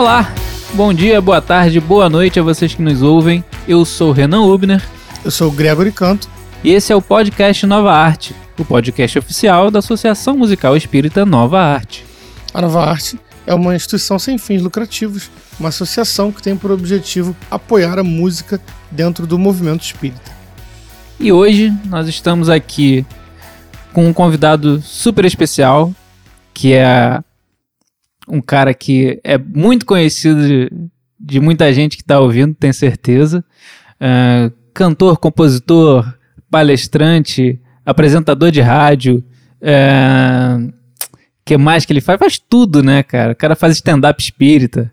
Olá, bom dia, boa tarde, boa noite a vocês que nos ouvem. Eu sou Renan Ubner. Eu sou o Gregory Canto. E esse é o podcast Nova Arte, o podcast oficial da Associação Musical Espírita Nova Arte. A Nova Arte é uma instituição sem fins lucrativos, uma associação que tem por objetivo apoiar a música dentro do movimento espírita. E hoje nós estamos aqui com um convidado super especial, que é um cara que é muito conhecido de, de muita gente que está ouvindo, tenho certeza. Uh, cantor, compositor, palestrante, apresentador de rádio. Uh, que mais que ele faz? Faz tudo, né, cara? O cara faz stand-up espírita.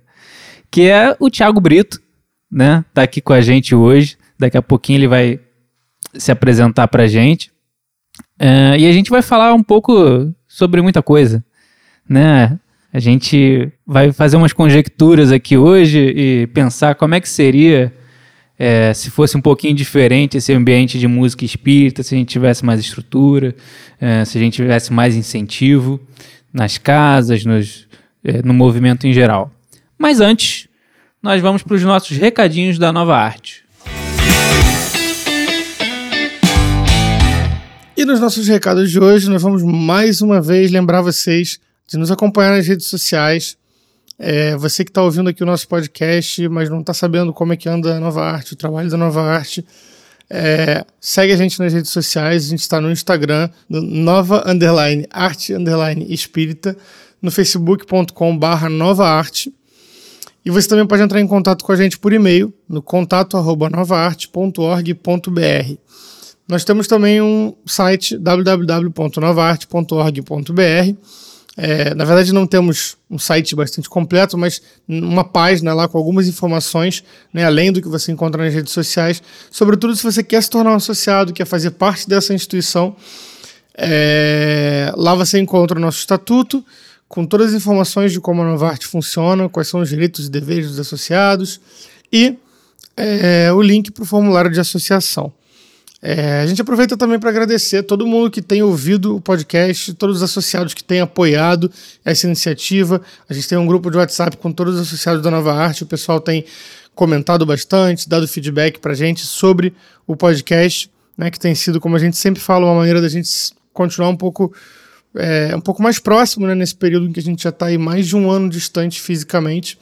Que é o Thiago Brito, né? Tá aqui com a gente hoje. Daqui a pouquinho ele vai se apresentar pra gente. Uh, e a gente vai falar um pouco sobre muita coisa, né? A gente vai fazer umas conjecturas aqui hoje e pensar como é que seria é, se fosse um pouquinho diferente esse ambiente de música espírita, se a gente tivesse mais estrutura, é, se a gente tivesse mais incentivo nas casas, nos, é, no movimento em geral. Mas antes, nós vamos para os nossos recadinhos da nova arte. E nos nossos recados de hoje, nós vamos mais uma vez lembrar vocês de nos acompanhar nas redes sociais. É, você que está ouvindo aqui o nosso podcast, mas não está sabendo como é que anda a Nova Arte, o trabalho da Nova Arte, é, segue a gente nas redes sociais. A gente está no Instagram, no Nova Underline Arte Underline Espírita, no facebook.com barra Nova Arte. E você também pode entrar em contato com a gente por e-mail no contato arroba. Nós temos também um site www.novaarte.org.br. É, na verdade, não temos um site bastante completo, mas uma página lá com algumas informações, né, além do que você encontra nas redes sociais. Sobretudo, se você quer se tornar um associado, quer fazer parte dessa instituição, é, lá você encontra o nosso estatuto, com todas as informações de como a Novarte funciona, quais são os direitos e deveres dos associados, e é, o link para o formulário de associação. É, a gente aproveita também para agradecer todo mundo que tem ouvido o podcast, todos os associados que têm apoiado essa iniciativa. A gente tem um grupo de WhatsApp com todos os associados da Nova Arte. O pessoal tem comentado bastante, dado feedback para a gente sobre o podcast, né, que tem sido, como a gente sempre fala, uma maneira da gente continuar um pouco, é, um pouco mais próximo né, nesse período em que a gente já está aí mais de um ano distante fisicamente.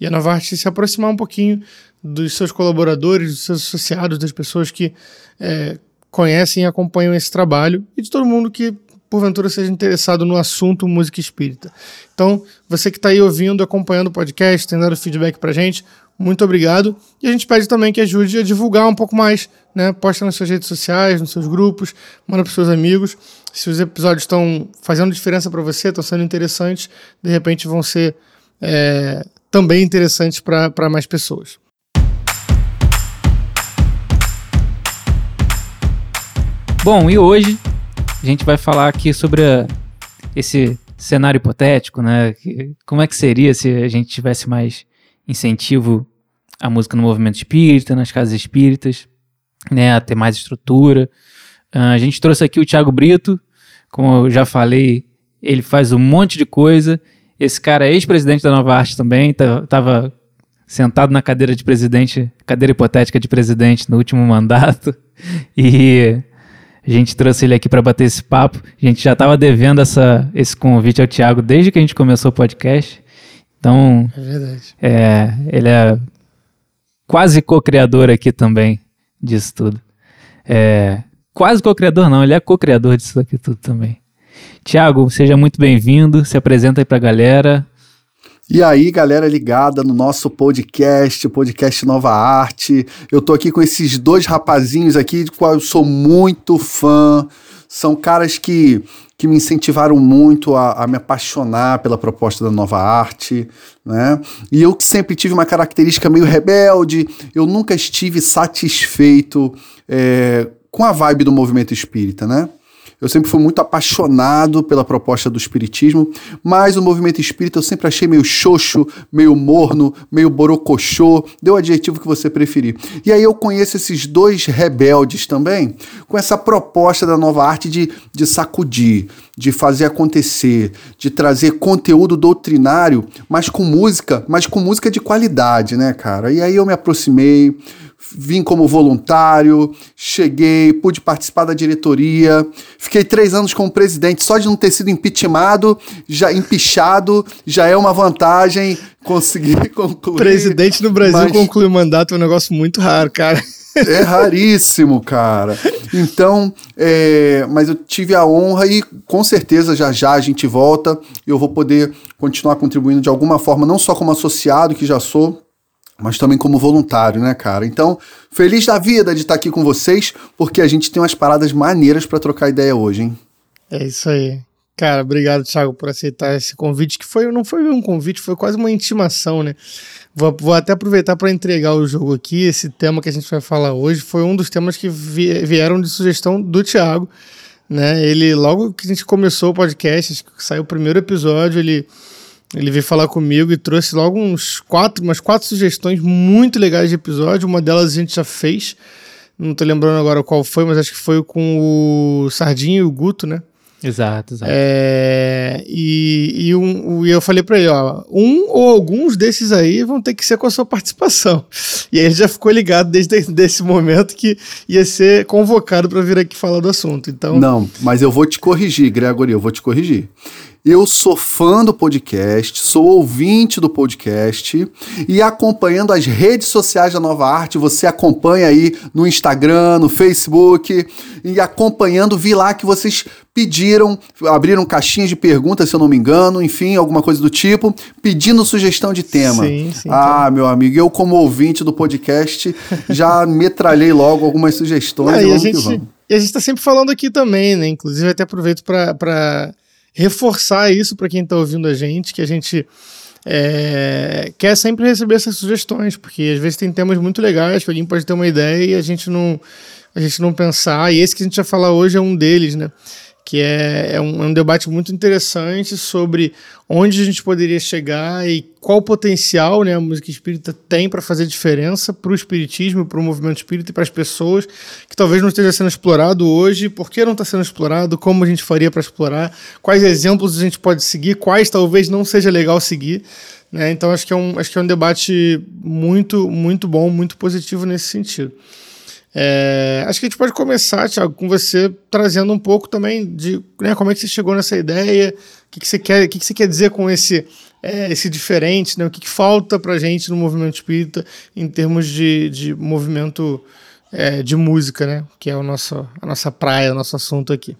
E a Nova Arte se aproximar um pouquinho dos seus colaboradores, dos seus associados, das pessoas que é, conhecem e acompanham esse trabalho e de todo mundo que porventura seja interessado no assunto música espírita. Então, você que está aí ouvindo, acompanhando o podcast, tem dado feedback para gente, muito obrigado. E a gente pede também que ajude a divulgar um pouco mais, né? Posta nas suas redes sociais, nos seus grupos, manda para seus amigos. Se os episódios estão fazendo diferença para você, estão sendo interessantes, de repente vão ser é, também interessantes para mais pessoas. Bom, e hoje a gente vai falar aqui sobre a, esse cenário hipotético, né? Como é que seria se a gente tivesse mais incentivo à música no movimento espírita, nas casas espíritas, né? A ter mais estrutura. Uh, a gente trouxe aqui o Thiago Brito, como eu já falei, ele faz um monte de coisa. Esse cara é ex-presidente da Nova Arte também, tava sentado na cadeira de presidente, cadeira hipotética de presidente no último mandato. E a gente trouxe ele aqui para bater esse papo. A gente já estava devendo essa, esse convite ao Thiago desde que a gente começou o podcast. Então, é verdade. É, ele é quase co-criador aqui também disso tudo. É, quase co-criador não, ele é co-criador disso aqui tudo também. Tiago, seja muito bem-vindo, se apresenta aí para a galera, e aí, galera ligada no nosso podcast, podcast Nova Arte. Eu tô aqui com esses dois rapazinhos aqui, de qual eu sou muito fã. São caras que, que me incentivaram muito a, a me apaixonar pela proposta da Nova Arte, né? E eu sempre tive uma característica meio rebelde, eu nunca estive satisfeito é, com a vibe do movimento espírita, né? Eu sempre fui muito apaixonado pela proposta do espiritismo, mas o movimento espírita eu sempre achei meio xoxo, meio morno, meio borocochô, deu o adjetivo que você preferir. E aí eu conheço esses dois rebeldes também, com essa proposta da nova arte de, de sacudir, de fazer acontecer, de trazer conteúdo doutrinário, mas com música, mas com música de qualidade, né, cara? E aí eu me aproximei, vim como voluntário, cheguei, pude participar da diretoria, fiquei três anos como presidente, só de não ter sido impeachmentado, já empichado, já é uma vantagem conseguir concluir. Presidente no Brasil mas... concluir o mandato é um negócio muito raro, cara. É raríssimo, cara. Então, é, mas eu tive a honra e com certeza já já a gente volta e eu vou poder continuar contribuindo de alguma forma, não só como associado, que já sou, mas também como voluntário, né, cara? Então, feliz da vida de estar aqui com vocês, porque a gente tem umas paradas maneiras para trocar ideia hoje, hein? É isso aí. Cara, obrigado, Thiago, por aceitar esse convite, que foi não foi um convite, foi quase uma intimação, né? Vou, vou até aproveitar para entregar o jogo aqui. Esse tema que a gente vai falar hoje foi um dos temas que vieram de sugestão do Thiago. Né? Ele, logo que a gente começou o podcast, saiu o primeiro episódio, ele, ele veio falar comigo e trouxe logo uns quatro, umas quatro sugestões muito legais de episódio. Uma delas a gente já fez. Não tô lembrando agora qual foi, mas acho que foi com o Sardinho e o Guto, né? Exato, exato. É, e, e, um, e eu falei para ele, ó, um ou alguns desses aí vão ter que ser com a sua participação. E aí ele já ficou ligado desde esse momento que ia ser convocado para vir aqui falar do assunto. Então, não, mas eu vou te corrigir, Gregory, eu vou te corrigir. Eu sou fã do podcast, sou ouvinte do podcast e acompanhando as redes sociais da Nova Arte, você acompanha aí no Instagram, no Facebook e acompanhando, vi lá que vocês pediram, abriram caixinhas de perguntas, se eu não me engano, enfim, alguma coisa do tipo, pedindo sugestão de tema. Sim, sim, ah, tá. meu amigo, eu como ouvinte do podcast já metralhei logo algumas sugestões. Ah, e, a gente, e a gente tá sempre falando aqui também, né? Inclusive até aproveito para pra reforçar isso para quem está ouvindo a gente, que a gente é, quer sempre receber essas sugestões, porque às vezes tem temas muito legais que alguém pode ter uma ideia e a gente não, a gente não pensar. E esse que a gente vai falar hoje é um deles, né? Que é, é, um, é um debate muito interessante sobre onde a gente poderia chegar e qual potencial né, a música espírita tem para fazer diferença para o espiritismo, para o movimento espírita e para as pessoas, que talvez não esteja sendo explorado hoje, por que não está sendo explorado, como a gente faria para explorar, quais exemplos a gente pode seguir, quais talvez não seja legal seguir. Né? Então acho que, é um, acho que é um debate muito, muito bom, muito positivo nesse sentido. É, acho que a gente pode começar, Thiago, com você trazendo um pouco também de né, como é que você chegou nessa ideia, o que, que, você, quer, o que, que você quer dizer com esse, é, esse diferente, né, o que, que falta para gente no movimento espírita em termos de, de movimento é, de música, né, que é o nosso, a nossa praia, o nosso assunto aqui.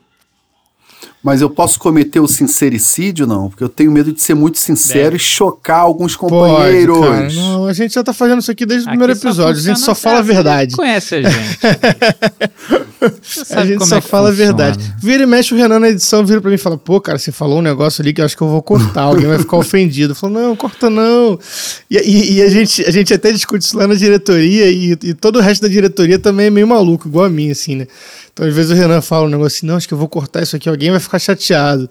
Mas eu posso cometer o sincericídio, não? Porque eu tenho medo de ser muito sincero Deve. e chocar alguns companheiros. Pode, não, a gente já tá fazendo isso aqui desde o primeiro episódio. A gente só fala a verdade. Conhece a gente. a gente só é fala a verdade. Vira e mexe o Renan na edição, vira pra mim e fala: pô, cara, você falou um negócio ali que eu acho que eu vou cortar. Alguém vai ficar ofendido. Eu falo: não, corta não. E, e, e, a, gente, a gente até discute isso lá na diretoria e, e todo o resto da diretoria também é meio maluco, igual a mim, assim, né? Então, às vezes o Renan fala um negócio assim, não, acho que eu vou cortar isso aqui, alguém vai ficar chateado.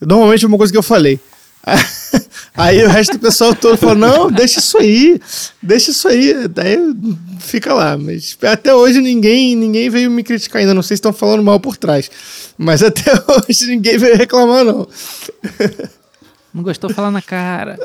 Normalmente é uma coisa que eu falei. Aí o resto do pessoal todo falou: não, deixa isso aí, deixa isso aí. Daí fica lá. Mas até hoje ninguém, ninguém veio me criticar ainda. Não sei se estão falando mal por trás. Mas até hoje ninguém veio reclamar, não. Não gostou, falar na cara.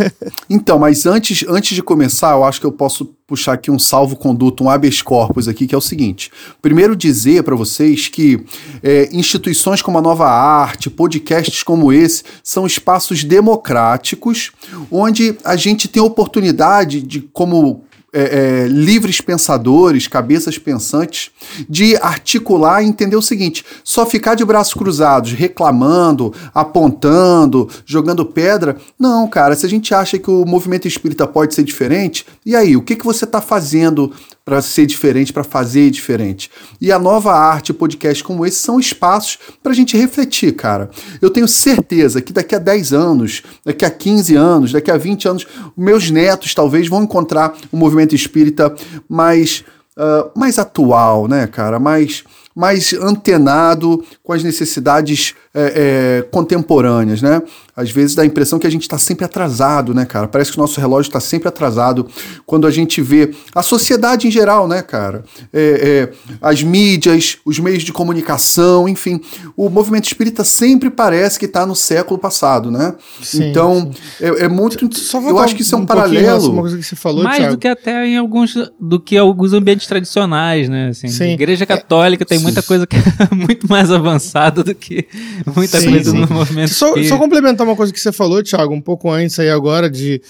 então, mas antes, antes de começar, eu acho que eu posso puxar aqui um salvo-conduto, um habeas corpus aqui, que é o seguinte. Primeiro dizer para vocês que é, instituições como a Nova Arte, podcasts como esse, são espaços democráticos, onde a gente tem oportunidade de, como é, é, livres pensadores, cabeças pensantes, de articular e entender o seguinte: só ficar de braços cruzados, reclamando, apontando, jogando pedra. Não, cara, se a gente acha que o movimento espírita pode ser diferente, e aí, o que, que você está fazendo para ser diferente, para fazer diferente. E a nova arte, podcast como esse, são espaços para a gente refletir, cara. Eu tenho certeza que daqui a 10 anos, daqui a 15 anos, daqui a 20 anos, meus netos talvez vão encontrar um movimento espírita mais, uh, mais atual, né, cara? Mais mais antenado com as necessidades é, é, contemporâneas, né? Às vezes dá a impressão que a gente está sempre atrasado, né, cara? Parece que o nosso relógio está sempre atrasado quando a gente vê a sociedade em geral, né, cara? É, é, as mídias, os meios de comunicação, enfim. O movimento espírita sempre parece que está no século passado, né? Sim, então, sim. É, é, muito. eu acho que isso é um, um paralelo. Uma coisa que você falou, Mais Thiago. do que até em alguns. do que alguns ambientes tradicionais, né? Assim, sim. Igreja católica tem muita coisa que é muito mais avançada do que muita sim, coisa sim. no movimento só, só complementar uma coisa que você falou, Thiago, um pouco antes aí agora de,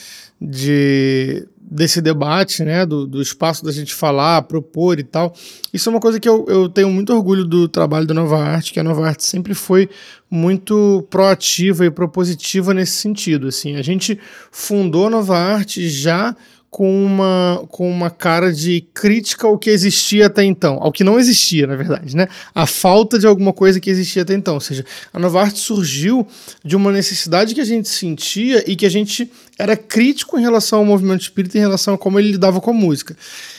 de desse debate, né, do, do espaço da gente falar, propor e tal. Isso é uma coisa que eu, eu tenho muito orgulho do trabalho da Nova Arte, que a Nova Arte sempre foi muito proativa e propositiva nesse sentido. Assim, a gente fundou a Nova Arte já com uma, com uma cara de crítica ao que existia até então, ao que não existia, na verdade, né? A falta de alguma coisa que existia até então. Ou seja, a Nova Arte surgiu de uma necessidade que a gente sentia e que a gente era crítico em relação ao movimento espírita, em relação a como ele lidava com a música.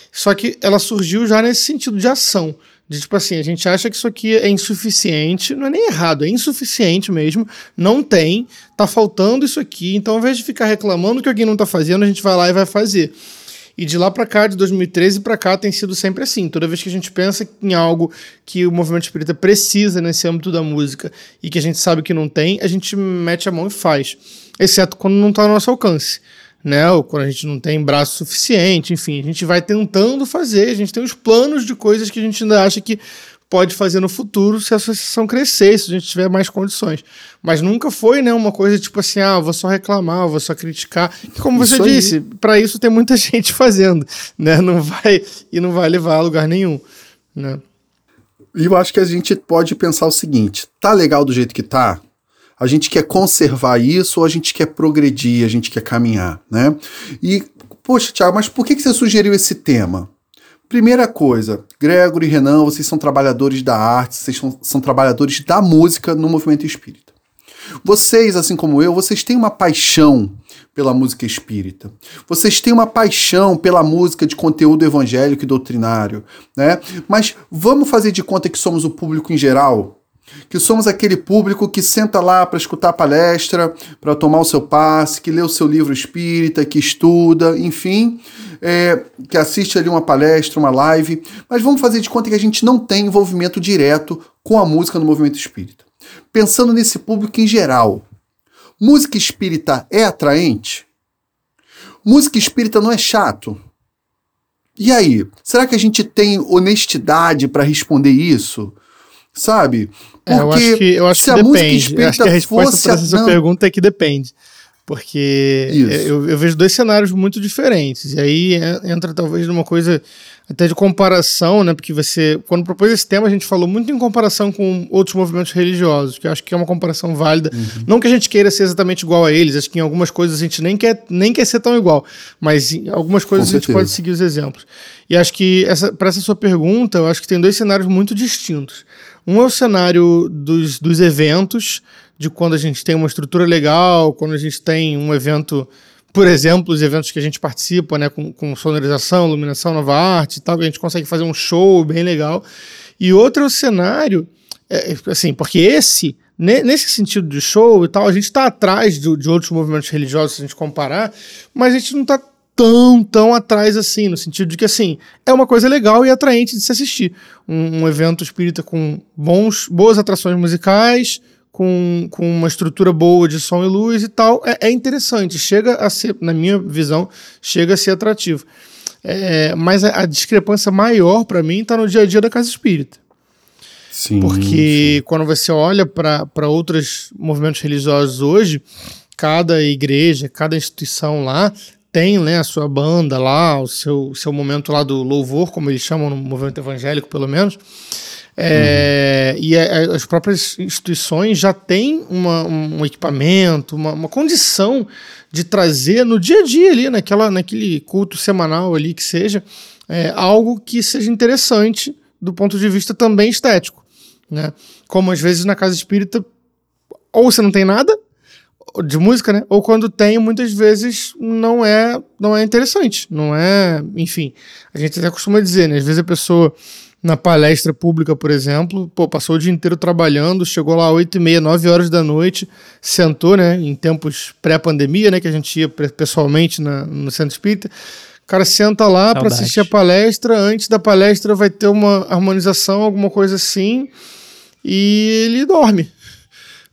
Só que ela surgiu já nesse sentido de ação. De tipo assim, a gente acha que isso aqui é insuficiente, não é nem errado, é insuficiente mesmo, não tem, tá faltando isso aqui, então ao invés de ficar reclamando que alguém não tá fazendo, a gente vai lá e vai fazer. E de lá para cá, de 2013 para cá, tem sido sempre assim. Toda vez que a gente pensa em algo que o movimento espírita precisa nesse âmbito da música e que a gente sabe que não tem, a gente mete a mão e faz. Exceto quando não está ao nosso alcance né? Ou quando a gente não tem braço suficiente, enfim, a gente vai tentando fazer, a gente tem os planos de coisas que a gente ainda acha que pode fazer no futuro se a associação crescer, se a gente tiver mais condições. Mas nunca foi, né, uma coisa tipo assim, ah, vou só reclamar, vou só criticar. Como você isso disse, para isso tem muita gente fazendo, né? Não vai e não vai levar a lugar nenhum, né? E eu acho que a gente pode pensar o seguinte: tá legal do jeito que tá? A gente quer conservar isso ou a gente quer progredir, a gente quer caminhar, né? E, poxa, Tiago, mas por que, você sugeriu esse tema? Primeira coisa, Gregory e Renan, vocês são trabalhadores da arte, vocês são, são trabalhadores da música no movimento espírita. Vocês, assim como eu, vocês têm uma paixão pela música espírita. Vocês têm uma paixão pela música de conteúdo evangélico e doutrinário, né? Mas vamos fazer de conta que somos o público em geral? Que somos aquele público que senta lá para escutar a palestra, para tomar o seu passe, que lê o seu livro espírita, que estuda, enfim, é, que assiste ali uma palestra, uma live, mas vamos fazer de conta que a gente não tem envolvimento direto com a música no movimento espírita. Pensando nesse público em geral, música espírita é atraente? Música espírita não é chato? E aí, será que a gente tem honestidade para responder isso? Sabe? Porque é, eu acho que, eu acho se que a depende. música eu acho que a resposta para essa sua pergunta é que depende. Porque eu, eu, vejo dois cenários muito diferentes. E aí entra talvez numa coisa até de comparação, né? Porque você, quando propôs esse tema, a gente falou muito em comparação com outros movimentos religiosos, que eu acho que é uma comparação válida. Uhum. Não que a gente queira ser exatamente igual a eles, acho que em algumas coisas a gente nem quer, nem quer ser tão igual, mas em algumas coisas a gente pode seguir os exemplos. E acho que para essa sua pergunta, eu acho que tem dois cenários muito distintos. Um é o cenário dos, dos eventos, de quando a gente tem uma estrutura legal, quando a gente tem um evento, por exemplo, os eventos que a gente participa, né, com, com sonorização, iluminação, nova arte e tal, que a gente consegue fazer um show bem legal. E outro é o cenário, é, assim, porque esse nesse sentido de show e tal, a gente está atrás de, de, outros movimentos religiosos, se a gente comparar, mas a gente não está tão, tão atrás assim, no sentido de que, assim, é uma coisa legal e atraente de se assistir. Um, um evento espírita com bons, boas atrações musicais, com, com uma estrutura boa de som e luz e tal, é, é interessante, chega a ser, na minha visão, chega a ser atrativo. É, mas a, a, discrepância maior para mim está no dia a dia da casa espírita. Sim, Porque sim. quando você olha para outros movimentos religiosos hoje, cada igreja, cada instituição lá tem né, a sua banda lá, o seu, seu momento lá do louvor, como eles chamam no movimento evangélico, pelo menos. É, uhum. E a, as próprias instituições já têm uma, um equipamento, uma, uma, condição de trazer no dia a dia ali, naquela, naquele culto semanal ali que seja, é, algo que seja interessante do ponto de vista também estético. Né? Como às vezes na casa espírita, ou você não tem nada, de música, né? Ou quando tem, muitas vezes não é, não é interessante, não é, enfim. A gente até costuma dizer, né? Às vezes a pessoa na palestra pública, por exemplo, pô, passou o dia inteiro trabalhando, chegou lá 8 e meia, 9 horas da noite, sentou, né, em tempos pré-pandemia, né, que a gente ia pessoalmente na, no centro espírita, o cara senta lá para assistir a palestra, antes da palestra vai ter uma harmonização, alguma coisa assim, e ele dorme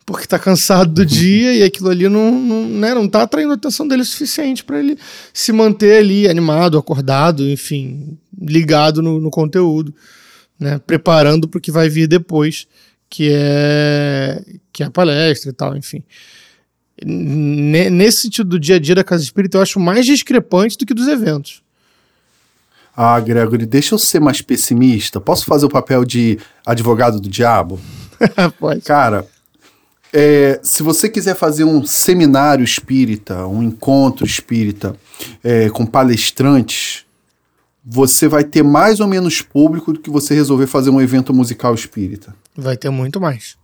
porque está cansado do dia e aquilo ali não, não, né, não tá atraindo a atenção dele o suficiente para ele se manter ali animado, acordado, enfim, ligado no, no conteúdo, né, preparando para o que vai vir depois, que é, que é a palestra e tal, enfim. Nesse sentido do dia a dia da Casa Espírita, eu acho mais discrepante do que dos eventos. Ah, Gregory, deixa eu ser mais pessimista. Posso fazer o papel de advogado do diabo? Pode. Cara, é, se você quiser fazer um seminário espírita, um encontro espírita é, com palestrantes, você vai ter mais ou menos público do que você resolver fazer um evento musical espírita. Vai ter muito mais.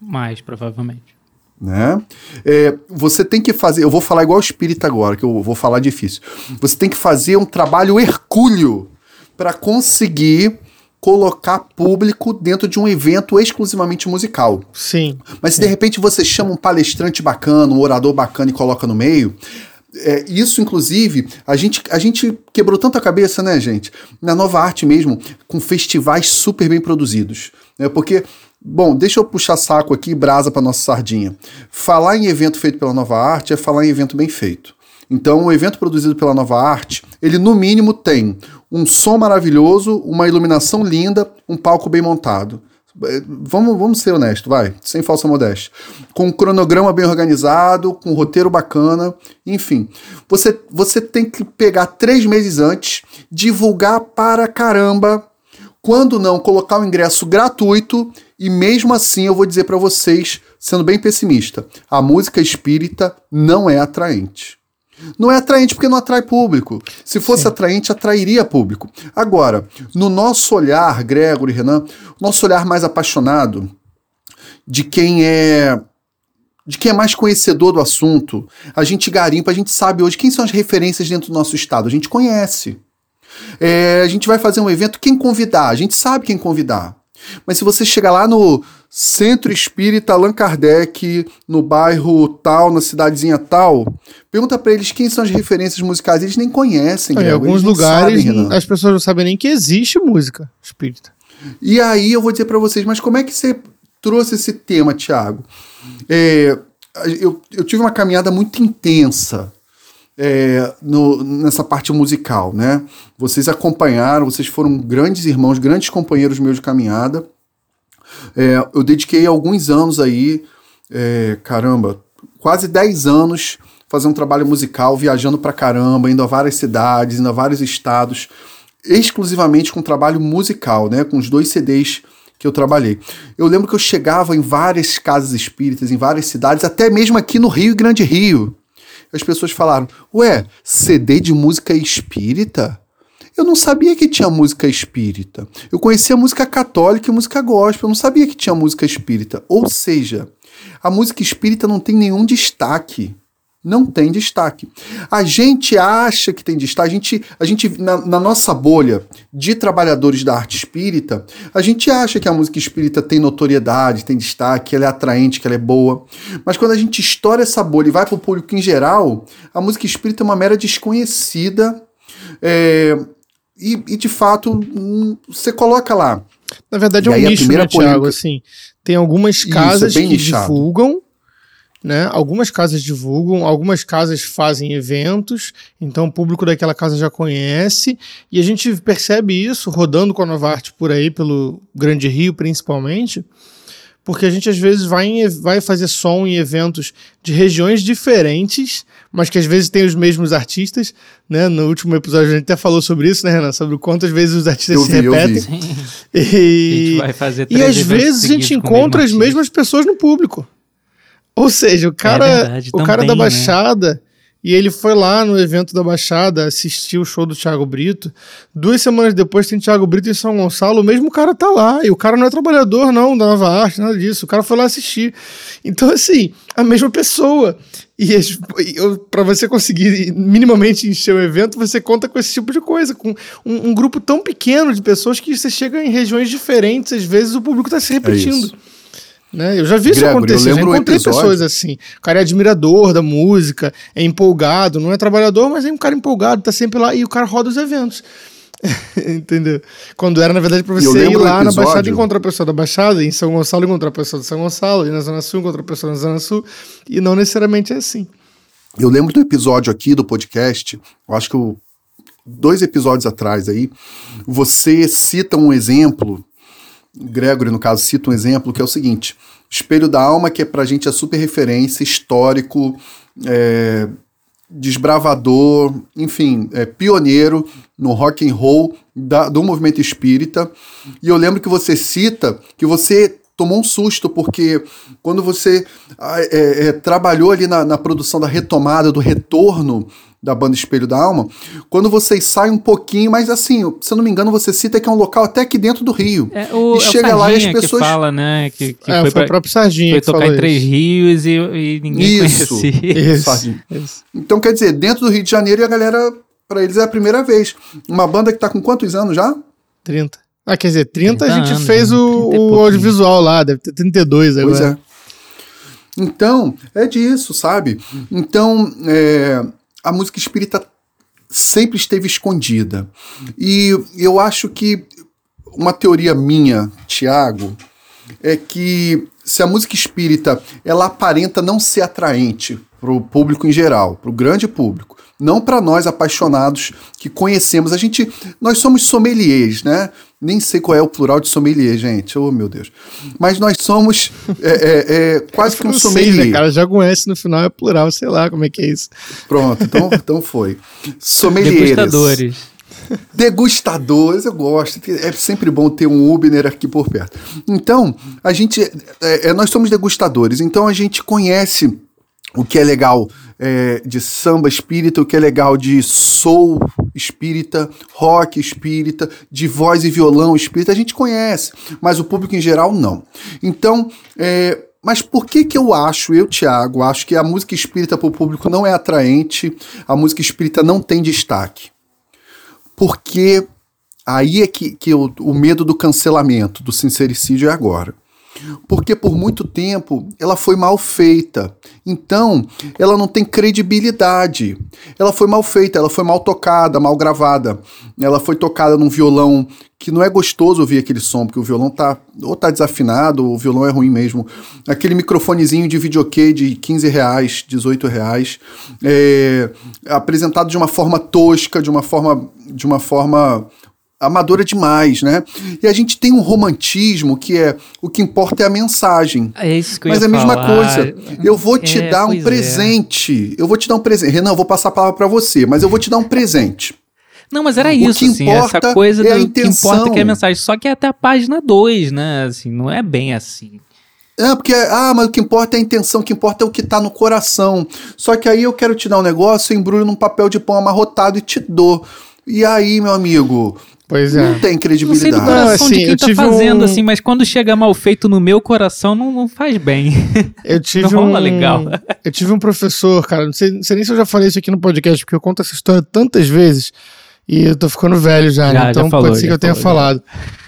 Mais, provavelmente. Né? É, você tem que fazer. Eu vou falar igual espírita agora, que eu vou falar difícil. Você tem que fazer um trabalho hercúleo para conseguir colocar público dentro de um evento exclusivamente musical. Sim. Mas se de repente você chama um palestrante bacana, um orador bacana e coloca no meio, é, isso, inclusive, a gente, a gente quebrou tanta cabeça, né, gente? Na nova arte mesmo, com festivais super bem produzidos. Né? Porque, bom, deixa eu puxar saco aqui brasa para nossa sardinha. Falar em evento feito pela nova arte é falar em evento bem feito. Então, o evento produzido pela Nova Arte, ele no mínimo tem um som maravilhoso, uma iluminação linda, um palco bem montado. É, vamos, vamos ser honestos, vai, sem falsa modéstia. Com um cronograma bem organizado, com um roteiro bacana, enfim. Você, você tem que pegar três meses antes, divulgar para caramba. Quando não, colocar o ingresso gratuito. E mesmo assim, eu vou dizer para vocês, sendo bem pessimista, a música espírita não é atraente. Não é atraente porque não atrai público. Se fosse Sim. atraente, atrairia público. Agora, no nosso olhar, Gregory, Renan, nosso olhar mais apaixonado de quem é de quem é mais conhecedor do assunto, a gente garimpa, a gente sabe hoje quem são as referências dentro do nosso estado, a gente conhece. É, a gente vai fazer um evento, quem convidar? A gente sabe quem convidar. Mas se você chegar lá no Centro Espírita Allan Kardec, no bairro tal, na cidadezinha tal, pergunta para eles quem são as referências musicais. Eles nem conhecem. Em alguns lugares sabem, as pessoas não sabem nem que existe música espírita. E aí eu vou dizer para vocês, mas como é que você trouxe esse tema, Tiago? É, eu, eu tive uma caminhada muito intensa é, no, nessa parte musical, né? Vocês acompanharam, vocês foram grandes irmãos, grandes companheiros meus de caminhada. É, eu dediquei alguns anos aí, é, caramba, quase 10 anos fazendo um trabalho musical, viajando pra caramba, indo a várias cidades, indo a vários estados, exclusivamente com trabalho musical, né? Com os dois CDs que eu trabalhei. Eu lembro que eu chegava em várias casas espíritas, em várias cidades, até mesmo aqui no Rio Grande Rio as pessoas falaram: Ué, CD de música espírita? Eu não sabia que tinha música espírita. Eu conhecia música católica e música gospel, eu não sabia que tinha música espírita. Ou seja, a música espírita não tem nenhum destaque não tem destaque. A gente acha que tem destaque, a gente, a gente na, na, nossa bolha de trabalhadores da arte espírita, a gente acha que a música espírita tem notoriedade, tem destaque, ela é atraente, que ela é boa. Mas quando a gente estoura essa bolha e vai para o público em geral, a música espírita é uma mera desconhecida. É, e, e, de fato, hum, você coloca lá. Na verdade, é um nicho, né, polêmica... Thiago? Assim, tem algumas casas Isso, é que nichado. divulgam né? Algumas casas divulgam, algumas casas fazem eventos, então o público daquela casa já conhece, e a gente percebe isso rodando com a Nova Arte por aí, pelo Grande Rio principalmente, porque a gente às vezes vai, em, vai fazer som em eventos de regiões diferentes, mas que às vezes tem os mesmos artistas, né? No último episódio a gente até falou sobre isso, né, Renan? Sobre quantas vezes os artistas eu se vi, repetem. E, e às vezes a gente encontra as mesmas pessoas no público. Ou seja, o cara, é verdade, o cara da né? Baixada, né? E ele foi lá no evento da Baixada assistir o show do Thiago Brito. Duas semanas depois tem Thiago Brito em São Gonçalo, o mesmo cara tá lá. E o cara não é trabalhador, não, da Nova Arte, nada disso. O cara foi lá assistir. Então, assim, a mesma pessoa. E para você conseguir minimamente encher o evento, você conta com esse tipo de coisa, com um, um, grupo tão pequeno de pessoas que você chega em regiões diferentes, às vezes o público está se repetindo. É né? Eu já vi isso acontecer, já encontrei pessoas assim. O cara é admirador da música, é empolgado, não é trabalhador, mas é um cara empolgado, tá sempre lá e o cara roda os eventos. Entendeu? Quando era, na verdade, pra você ir lá na Baixada e encontrar a pessoa da Baixada, em São Gonçalo encontrar a pessoa de São Gonçalo, e na Zona Sul encontrar a pessoa na Zona Sul, e não necessariamente é assim. Eu lembro do episódio aqui do podcast, eu acho que eu, dois episódios atrás aí, você cita um exemplo Gregory, no caso, cita um exemplo que é o seguinte: Espelho da Alma, que é pra gente a super referência, histórico, é, desbravador, enfim, é, pioneiro no rock and roll da, do movimento espírita. E eu lembro que você cita que você tomou um susto, porque quando você é, é, trabalhou ali na, na produção da retomada, do retorno da banda Espelho da Alma, quando vocês saem um pouquinho, mas assim, se eu não me engano, você cita que é um local até aqui dentro do Rio. É, o, e é chega lá e as pessoas. Que fala, né? Que, que é, foi, foi o próprio Sardinha. Foi tocar em Três Rios e, e ninguém isso, conhecia. Isso, isso. Então, quer dizer, dentro do Rio de Janeiro, e a galera, para eles é a primeira vez. Uma banda que tá com quantos anos já? 30. Ah, quer dizer, 30, 30 a gente anos, fez o, o audiovisual lá, deve ter 32 agora. Pois é. Então, é disso, sabe? Então, é, a música espírita sempre esteve escondida. E eu acho que uma teoria minha, Tiago, é que se a música espírita ela aparenta não ser atraente para o público em geral, para o grande público, não para nós apaixonados que conhecemos. A gente, nós somos sommeliers, né? Nem sei qual é o plural de sommelier, gente. Oh, meu Deus. Mas nós somos é, é, é, quase que um sommelier. Né, cara, já conhece no final é plural, sei lá como é que é isso. Pronto, então, então foi. Sommeliers. Degustadores. Degustadores, eu gosto. É sempre bom ter um Ubner aqui por perto. Então, a gente. É, é, nós somos degustadores, então a gente conhece o que é legal é, de samba espírita, o que é legal de soul espírita, rock espírita, de voz e violão espírita, a gente conhece, mas o público em geral não. Então, é, mas por que que eu acho, eu, Tiago, acho que a música espírita para o público não é atraente, a música espírita não tem destaque? Porque aí é que, que o, o medo do cancelamento, do sincericídio é agora porque por muito tempo ela foi mal feita. Então, ela não tem credibilidade. Ela foi mal feita, ela foi mal tocada, mal gravada. Ela foi tocada num violão que não é gostoso ouvir aquele som, porque o violão tá ou tá desafinado, ou o violão é ruim mesmo. Aquele microfonezinho de videokê de 15 reais, 18 reais, é, apresentado de uma forma tosca, de uma forma, de uma forma amadora demais, né? E a gente tem um romantismo que é o que importa é a mensagem. É isso que eu Mas é a mesma falar. coisa. Eu vou te é, dar um é. presente. É. Eu vou te dar um presente. Renan, eu vou passar a palavra para você, mas eu vou te dar um presente. Não, mas era isso, assim, essa coisa é do que importa que é a mensagem. Só que é até a página 2, né? Assim, não é bem assim. É, porque, ah, mas o que importa é a intenção, o que importa é o que tá no coração. Só que aí eu quero te dar um negócio, eu embrulho num papel de pão amarrotado e te dou. E aí, meu amigo, Pois é. Não tem credibilidade. Não sei do coração não, assim, de quem tá fazendo, um... assim, mas quando chega mal feito no meu coração, não, não faz bem. Eu tive não um... legal. Eu tive um professor, cara, não sei, não sei nem se eu já falei isso aqui no podcast, porque eu conto essa história tantas vezes e eu tô ficando velho já, né? já né? Então já falou, pode ser que eu tenha falou, falado.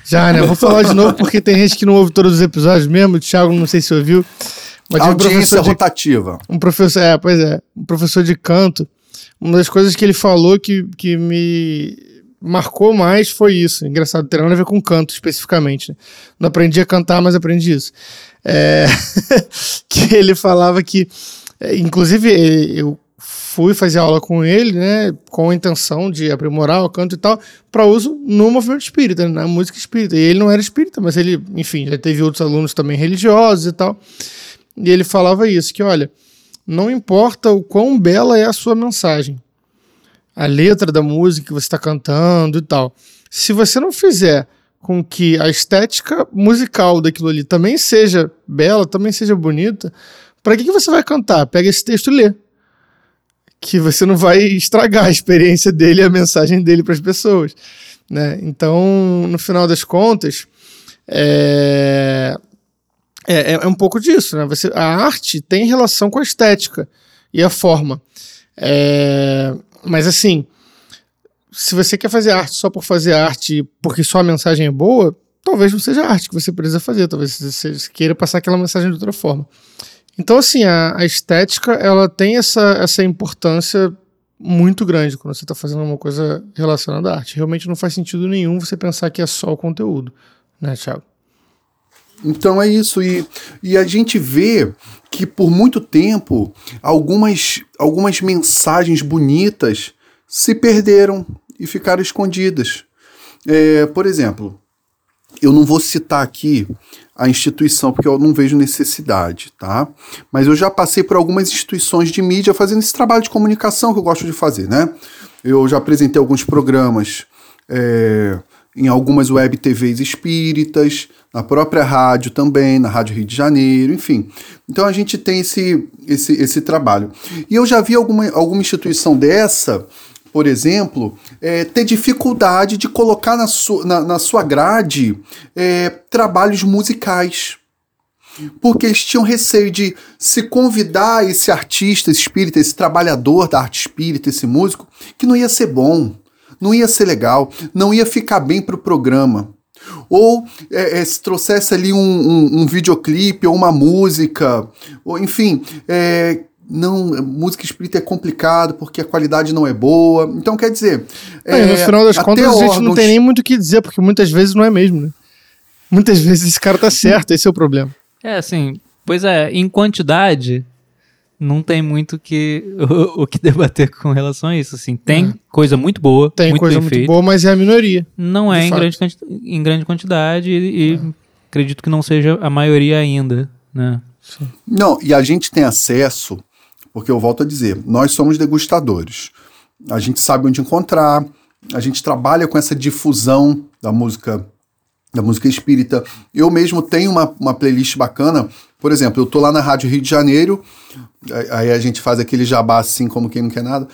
Já. já, né? Eu vou falar de novo porque tem gente que não ouve todos os episódios mesmo. O Thiago, não sei se ouviu. Mas Audiência um rotativa. De, um professor, é, pois é, um professor de canto. Uma das coisas que ele falou que, que me marcou mais foi isso. Engraçado, tem nada a ver com canto especificamente. Né? Não aprendi a cantar, mas aprendi isso. É... que ele falava que, é, inclusive, eu fui fazer aula com ele, né, com a intenção de aprimorar o canto e tal, para uso no movimento espírita, na música espírita. E ele não era espírita, mas ele, enfim, já teve outros alunos também religiosos e tal. E ele falava isso, que olha, não importa o quão bela é a sua mensagem, a letra da música que você está cantando e tal. Se você não fizer com que a estética musical daquilo ali também seja bela, também seja bonita, para que, que você vai cantar? Pega esse texto e lê. que você não vai estragar a experiência dele e a mensagem dele para as pessoas. Né? Então, no final das contas, é... É, é um pouco disso. Né? Você, a arte tem relação com a estética e a forma. É... Mas assim, se você quer fazer arte só por fazer arte porque só a mensagem é boa, talvez não seja arte que você precisa fazer, talvez você queira passar aquela mensagem de outra forma. Então, assim, a, a estética ela tem essa, essa importância muito grande quando você está fazendo uma coisa relacionada à arte. Realmente não faz sentido nenhum você pensar que é só o conteúdo, né, Thiago? Então é isso. E, e a gente vê que por muito tempo algumas, algumas mensagens bonitas se perderam e ficaram escondidas. É, por exemplo, eu não vou citar aqui a instituição, porque eu não vejo necessidade, tá? Mas eu já passei por algumas instituições de mídia fazendo esse trabalho de comunicação que eu gosto de fazer, né? Eu já apresentei alguns programas é, em algumas web TVs espíritas, na própria rádio também, na Rádio Rio de Janeiro, enfim. Então a gente tem esse, esse, esse trabalho. E eu já vi alguma, alguma instituição dessa por exemplo, é, ter dificuldade de colocar na, su, na, na sua grade é, trabalhos musicais. Porque eles tinham receio de se convidar esse artista espírita, esse trabalhador da arte espírita, esse músico, que não ia ser bom, não ia ser legal, não ia ficar bem para o programa. Ou é, é, se trouxesse ali um, um, um, videoclipe ou uma música, ou enfim, é, não, música espírita é complicado porque a qualidade não é boa. Então, quer dizer. É, no final das contas, órgãos... a gente não tem nem muito o que dizer, porque muitas vezes não é mesmo, né? Muitas vezes esse cara tá certo, esse é o problema. É, assim, pois é, em quantidade, não tem muito que, o, o, que debater com relação a isso. Assim, tem é. coisa muito boa, tem muito coisa muito boa, mas é a minoria. Não é em grande, em grande quantidade e, e é. acredito que não seja a maioria ainda, né? Sim. Não, e a gente tem acesso porque eu volto a dizer, nós somos degustadores. A gente sabe onde encontrar, a gente trabalha com essa difusão da música da música espírita. Eu mesmo tenho uma, uma playlist bacana. Por exemplo, eu tô lá na Rádio Rio de Janeiro, aí a gente faz aquele jabá assim, como quem não quer nada,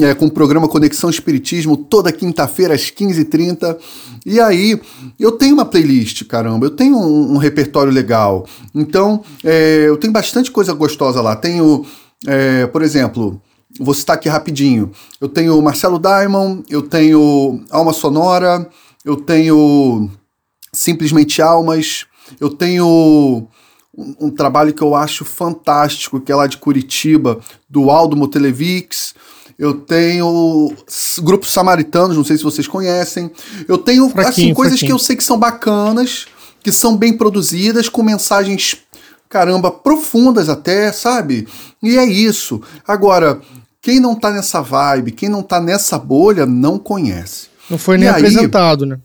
é, com o programa Conexão Espiritismo, toda quinta-feira às 15h30. E aí, eu tenho uma playlist, caramba, eu tenho um, um repertório legal. Então, é, eu tenho bastante coisa gostosa lá. Tenho é, por exemplo, vou citar aqui rapidinho. Eu tenho Marcelo Diamond, eu tenho Alma Sonora, eu tenho Simplesmente Almas, eu tenho um, um, trabalho que eu acho fantástico, que é lá de Curitiba, do Aldo Motelevix. Eu tenho grupos samaritanos, não sei se vocês conhecem. Eu tenho fraquinho, assim coisas fraquinho. que eu sei que são bacanas, que são bem produzidas, com mensagens caramba, profundas até, sabe? E é isso. Agora, quem não tá nessa vibe, quem não tá nessa bolha, não conhece. Não foi nem e apresentado, aí, né?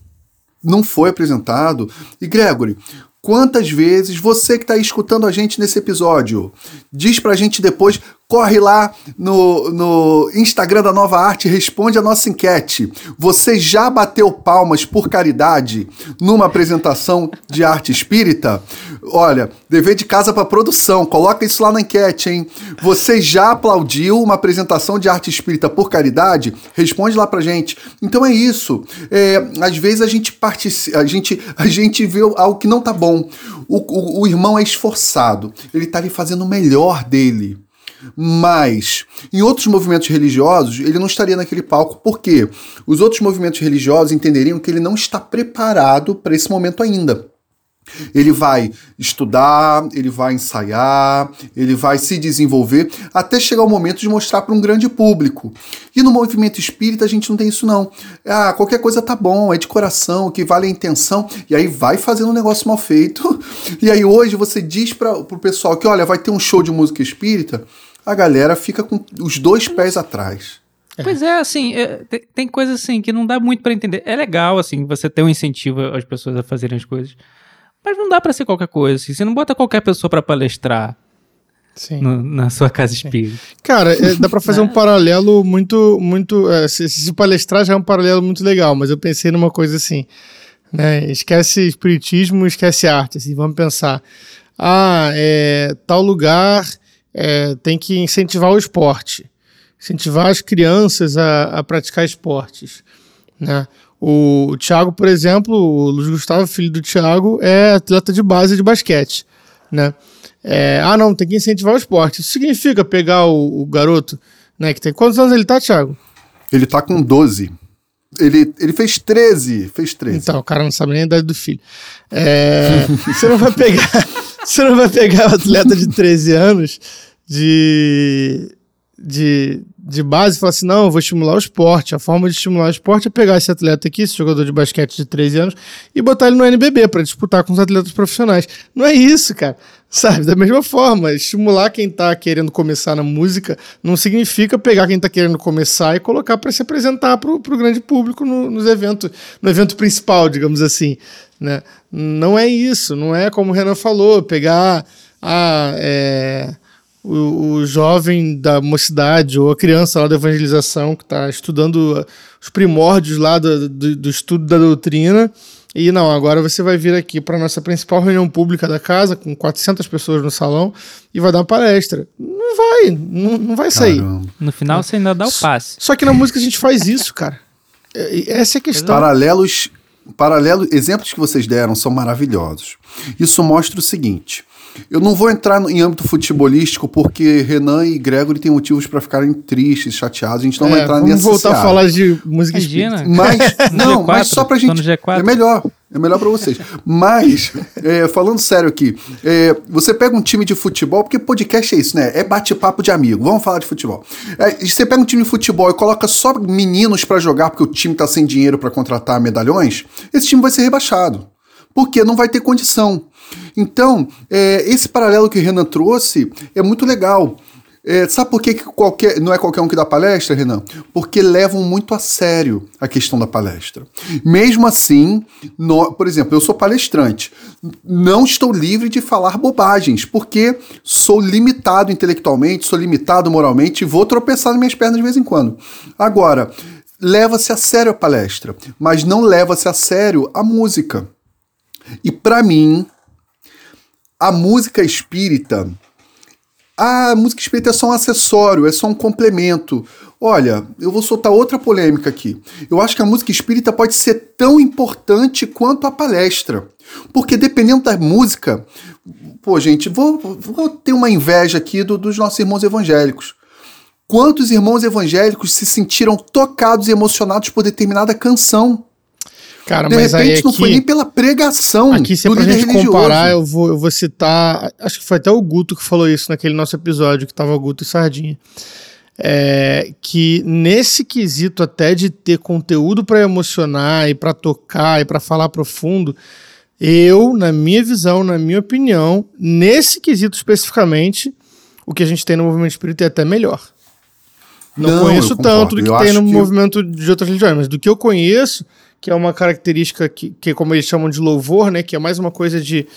Não foi apresentado. E Gregory, quantas vezes você que está escutando a gente nesse episódio, diz pra gente depois corre lá no, no Instagram da Nova Arte e responde a nossa enquete. Você já bateu palmas por caridade numa apresentação de arte espírita? Olha, dever de casa para produção, coloca isso lá na enquete, hein? Você já aplaudiu uma apresentação de arte espírita por caridade? Responde lá pra gente. Então é isso. É, às vezes a gente participa, a gente, a gente vê algo que não tá bom. O, o, o irmão é esforçado, ele tá ali fazendo o melhor dele. Mas em outros movimentos religiosos, ele não estaria naquele palco, porque os outros movimentos religiosos entenderiam que ele não está preparado para esse momento ainda. Ele vai estudar, ele vai ensaiar, ele vai se desenvolver até chegar o momento de mostrar para um grande público. E no movimento espírita a gente não tem isso não. Ah, qualquer coisa tá bom, é de coração, o que vale a intenção, e aí vai fazendo um negócio mal feito. E aí hoje você diz para o pessoal que, olha, vai ter um show de música espírita, a galera fica com os dois pés atrás. É. Pois é, assim, é, tem, tem coisas assim que não dá muito para entender. É legal, assim, você ter um incentivo às pessoas a fazerem as coisas. Mas não dá para ser qualquer coisa, assim. Você não bota qualquer pessoa para palestrar no, na sua casa espírita. Cara, é, dá para fazer um paralelo muito, muito. É, se, se, palestrar já é um paralelo muito legal, mas eu pensei numa coisa assim, né? Esquece espiritismo, esquece arte. Assim, vamos pensar. Ah, é, tal lugar é, tem que incentivar o esporte. incentivar as crianças a, a praticar esportes. Né? O, o Thiago, por exemplo, o Luiz Gustavo, filho do Thiago, é atleta de base de basquete. Né? É, ah, não, tem que incentivar o esporte. Isso significa pegar o, o garoto, né? Que tem. Quantos anos ele tá, Thiago? Ele tá com 12. Ele, ele fez 13. Fez 13. Então, o cara não sabe nem a idade do filho. É, você não vai pegar. Você não vai pegar o atleta de 13 anos de, de, de base e falar assim: não, eu vou estimular o esporte. A forma de estimular o esporte é pegar esse atleta aqui, esse jogador de basquete de 13 anos, e botar ele no NBB para disputar com os atletas profissionais. Não é isso, cara. Sabe? Da mesma forma, estimular quem tá querendo começar na música não significa pegar quem tá querendo começar e colocar para se apresentar pro, pro grande público no, nos eventos, no evento principal, digamos assim. Né? Não é isso, não é como o Renan falou, pegar a. É, o, o, jovem da mocidade ou a criança lá da evangelização que está estudando os primórdios lá do, do, do, estudo da doutrina e não, agora você vai vir aqui para nossa principal reunião pública da casa com 400 pessoas no salão e vai dar uma palestra. Não vai, não, não vai sair. Caramba. No final você ainda dá o passe. Só que na música a gente faz isso, cara. Essa é a questão. Paralelos, paralelo, exemplos que vocês deram são maravilhosos. Isso mostra o seguinte: eu não vou entrar em âmbito futebolístico porque Renan e Gregory têm motivos para ficarem tristes, chateados. A gente não é, vai entrar vamos nessa Vamos voltar a falar de música Imagina. Mas não, G4, mas só pra gente é melhor. É melhor para vocês. Mas, é, falando sério aqui, é, você pega um time de futebol, porque podcast é isso, né? É bate-papo de amigo. Vamos falar de futebol. É, você pega um time de futebol e coloca só meninos para jogar porque o time tá sem dinheiro para contratar medalhões, esse time vai ser rebaixado. Porque não vai ter condição. Então, é, esse paralelo que o Renan trouxe é muito legal. É, sabe por que qualquer, não é qualquer um que dá palestra, Renan? Porque levam muito a sério a questão da palestra. Mesmo assim, no, por exemplo, eu sou palestrante. Não estou livre de falar bobagens, porque sou limitado intelectualmente, sou limitado moralmente e vou tropeçar nas minhas pernas de vez em quando. Agora, leva-se a sério a palestra, mas não leva-se a sério a música. E para mim, a música espírita. A música espírita é só um acessório, é só um complemento. Olha, eu vou soltar outra polêmica aqui. Eu acho que a música espírita pode ser tão importante quanto a palestra. Porque dependendo da música, pô, gente, vou, vou ter uma inveja aqui do, dos nossos irmãos evangélicos. Quantos irmãos evangélicos se sentiram tocados e emocionados por determinada canção? Cara, de mas repente aí não foi nem pela pregação. Aqui, se é pra gente religioso. comparar, eu vou, eu vou citar. Acho que foi até o Guto que falou isso naquele nosso episódio, que tava Guto e Sardinha. É, que nesse quesito até de ter conteúdo para emocionar e para tocar e para falar profundo, eu, na minha visão, na minha opinião, nesse quesito especificamente, o que a gente tem no movimento espírita é até melhor. Não, não conheço tanto do que eu tem no que movimento de outras religiões, mas do que eu conheço, que é uma característica que, que como eles chamam de louvor, né? Que é mais uma coisa de,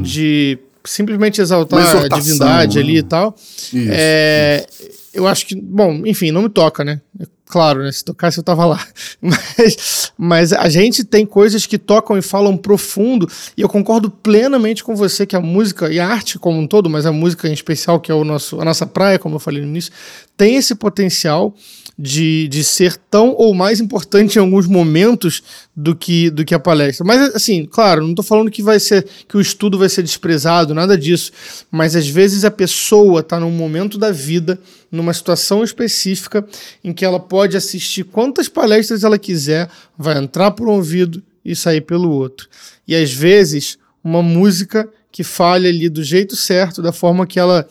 de simplesmente exaltar a divindade né? ali e tal. Isso, é, isso. Eu acho que, bom, enfim, não me toca, né? Claro, né? Se tocasse eu tava lá. Mas, mas a gente tem coisas que tocam e falam profundo, e eu concordo plenamente com você que a música e a arte como um todo, mas a música em especial, que é o nosso, a nossa praia, como eu falei no início, tem esse potencial de, de ser tão ou mais importante em alguns momentos do que, do que a palestra. Mas, assim, claro, não estou falando que vai ser que o estudo vai ser desprezado, nada disso. Mas às vezes a pessoa está num momento da vida, numa situação específica, em que ela pode assistir quantas palestras ela quiser, vai entrar por um ouvido e sair pelo outro. E às vezes, uma música que fale ali do jeito certo, da forma que ela.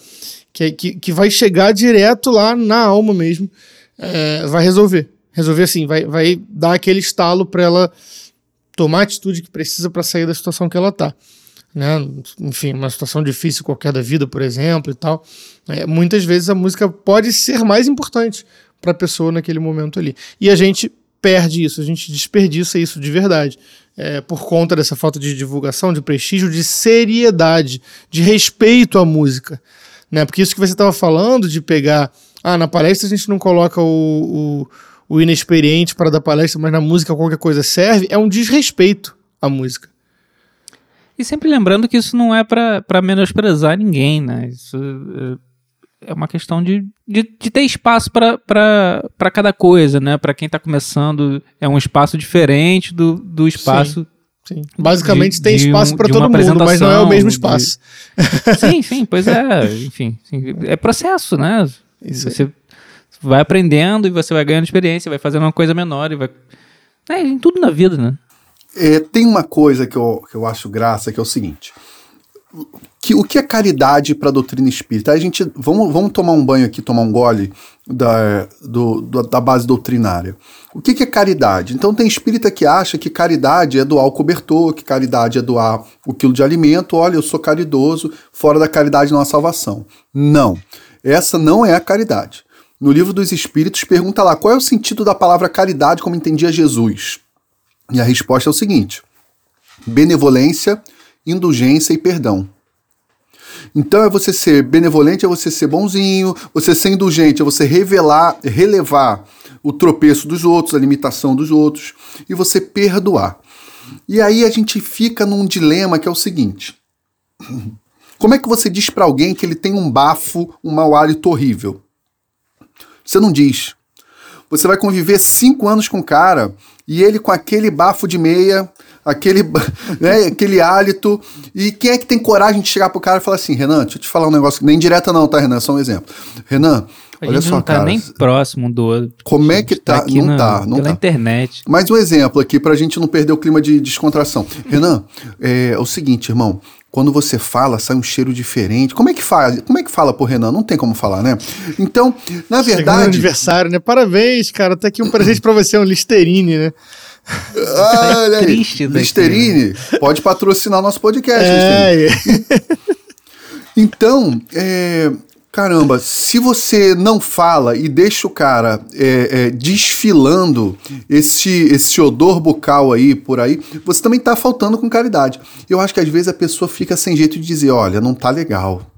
Que, que, que vai chegar direto lá na alma mesmo, é, vai resolver. Resolver assim, vai, vai dar aquele estalo para ela tomar a atitude que precisa para sair da situação que ela tá. Né? Enfim, uma situação difícil qualquer da vida, por exemplo, e tal. É, muitas vezes a música pode ser mais importante para a pessoa naquele momento ali. E a gente perde isso, a gente desperdiça isso de verdade. É, por conta dessa falta de divulgação, de prestígio, de seriedade, de respeito à música. Né? Porque isso que você estava falando, de pegar ah, na palestra a gente não coloca o, o, o inexperiente para dar palestra, mas na música qualquer coisa serve, é um desrespeito à música. E sempre lembrando que isso não é para menosprezar ninguém, né? Isso, é uma questão de, de, de ter espaço para cada coisa, né? Para quem está começando, é um espaço diferente do, do espaço. Sim. Basicamente de- tem de espaço um- para de todo mundo, mas não é o mesmo espaço. Sim, sim, pois é. Enfim, sim, é processo, né? Isso aí. você vai aprendendo e você vai ganhando experiência, vai fazendo uma coisa menor e vai. É, em tudo na vida, né? É, tem uma coisa que eu, que eu acho graça, que é o seguinte. Que, o que é caridade para a doutrina espírita? A gente vamos, vamos tomar um banho aqui, tomar um gole da, do- da base doutrinária. O que, que é caridade? Então tem espírita que acha que caridade é doar o cobertor, que caridade é doar o quilo de alimento. Olha, eu sou caridoso, fora da caridade não há salvação. Não, essa não é a caridade. No livro dos Espíritos pergunta lá qual é o sentido da palavra caridade como entendia Jesus. E a resposta é o seguinte: benevolência, indulgência e perdão. Então é você ser benevolente, é você ser bonzinho, você ser indulgente, é você revelar, relevar o tropeço dos outros, a limitação dos outros, e você perdoar. E aí a gente fica num dilema que é o seguinte: como é que você diz para alguém que ele tem um bafo, um mau hálito horrível? Você não diz. Você vai conviver cinco anos com o cara e ele com aquele bafo de meia, aquele, né, aquele hálito. E quem é que tem coragem de chegar pro cara e falar assim, Renan, deixa eu te falar um negócio, nem direta não, tá, Renan? Só um exemplo. Renan, A olha gente só, não tá cara. nem próximo do outro. Como é que tá? aqui Não na- tá, não pela tá. internet. Mais um exemplo aqui pra gente não perder o clima de descontração. Renan, é, é o seguinte, irmão. Quando você fala, sai um cheiro diferente. Como é que fala? Como é que fala pro Renan? Não tem como falar, né? Então, na verdade, aniversário, né? Parabéns, cara. Tá aqui um presente pra você, um Listerine, né? Olha aí, triste daqui, Listerine pode patrocinar nosso podcast, Listerine. É, Então, é, caramba, se você não fala e deixa o cara é, é, desfilando esse, esse odor bucal aí por aí, você também tá faltando com caridade. Eu acho que às vezes a pessoa fica sem jeito de dizer, olha, não tá legal.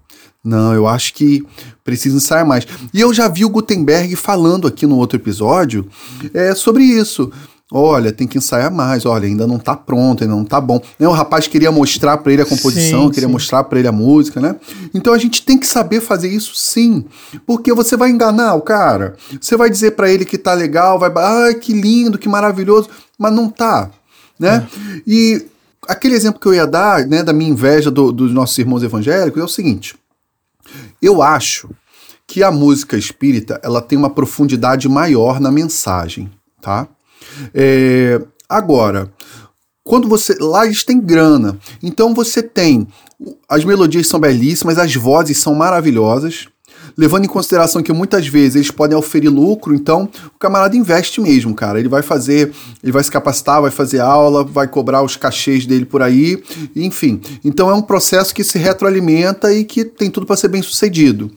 Não, eu acho que precisa ensaiar mais. E eu já vi o Gutenberg falando aqui no outro episódio é, sobre isso. Olha, tem que ensaiar mais. Olha, ainda não tá pronto, ainda não tá bom. Né, O rapaz queria mostrar pra ele a composição, Sim, queria sim. mostrar pra ele a música, né? Então a gente tem que saber fazer isso sim, porque você vai enganar o cara. Você vai dizer pra ele que tá legal, vai, ai, que lindo, que maravilhoso, mas não tá, né? E aquele exemplo que eu ia dar, né, da minha inveja do- dos nossos irmãos evangélicos é o seguinte. Eu acho que a música espírita ela tem uma profundidade maior na mensagem, tá? É, agora, quando você. Lá eles têm grana. Então você tem. As melodias são belíssimas, as vozes são maravilhosas. Levando em consideração que muitas vezes eles podem oferir lucro, então o camarada investe mesmo, cara. Ele vai fazer, ele vai se capacitar, vai fazer aula, vai cobrar os cachês dele por aí, enfim. Então é um processo que se retroalimenta e que tem tudo para ser bem sucedido.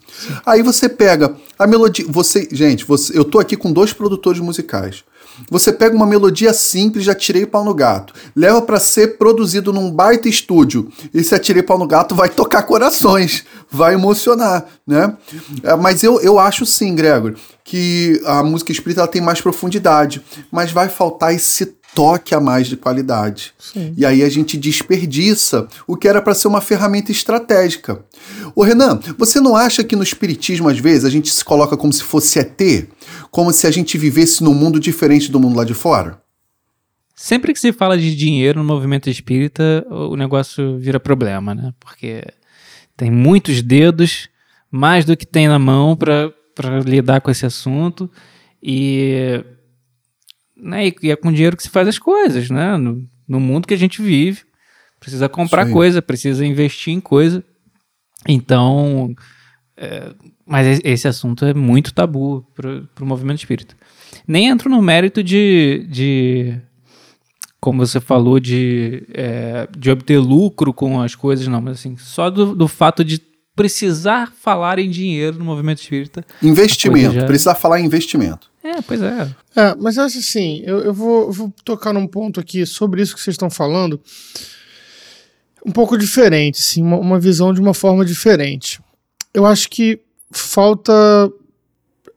Aí você pega a melodia, você, gente, você, eu tô aqui com dois produtores musicais. Você pega uma melodia simples, já tirei pau no gato, leva para ser produzido num baita estúdio. E se atirei pau no gato, vai tocar corações, vai emocionar, né? É, Mas eu, eu acho sim, Gregor, que a música espírita ela tem mais profundidade, mas vai faltar esse toque a mais de qualidade. E aí a gente desperdiça o que era para ser uma ferramenta estratégica. Ô Renan, você não acha que no espiritismo às vezes a gente se coloca como se fosse ET, como se a gente vivesse num mundo diferente do mundo lá de fora? Sempre que se fala de dinheiro no movimento espírita, o negócio vira problema, né? Porque tem muitos dedos, mais do que tem na mão para lidar com esse assunto. E, né, e é com dinheiro que se faz as coisas, né? No, no mundo que a gente vive. Precisa comprar coisa, precisa investir em coisa. Então, é, mas esse assunto é muito tabu para o movimento espírita. Nem entro no mérito de, de como você falou, de, é, de obter lucro com as coisas, não, mas assim, só do, do fato de precisar falar em dinheiro no movimento espírita. Investimento, já- precisa falar em investimento. É, pois é. É, mas eu acho assim, eu, eu vou, eu vou tocar num ponto aqui sobre isso que vocês estão falando, um pouco diferente, assim, uma, uma visão de uma forma diferente. Eu acho que falta.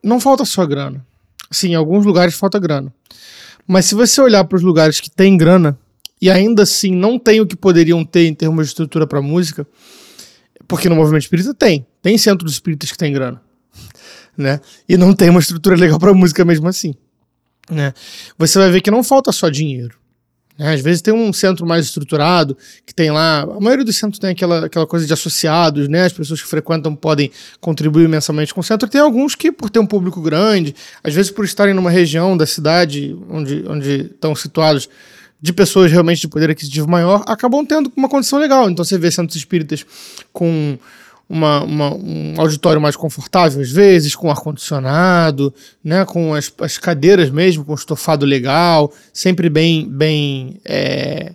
Não falta só grana. Sim, em alguns lugares falta grana. Mas se você olhar para os lugares que tem grana e ainda assim não tem o que poderiam ter em termos de estrutura para música, Porque no movimento espírita tem. Tem centro dos espíritas que tem grana. Né? E não tem uma estrutura legal para música mesmo assim. Né? Você vai ver que não falta só dinheiro. Né? Às vezes tem um centro mais estruturado, que tem lá. A maioria dos centros tem aquela, aquela coisa de associados, né? As pessoas que frequentam podem contribuir mensalmente com o centro. Tem alguns que, por ter um público grande, às vezes por estarem numa região da cidade onde, onde estão situados de pessoas realmente de poder aquisitivo maior, acabam tendo uma condição legal. Então você vê centros espíritas com uma, uma, um auditório mais confortável, às vezes, com ar-condicionado, né, com as, as cadeiras mesmo, com estofado legal, sempre bem, bem é,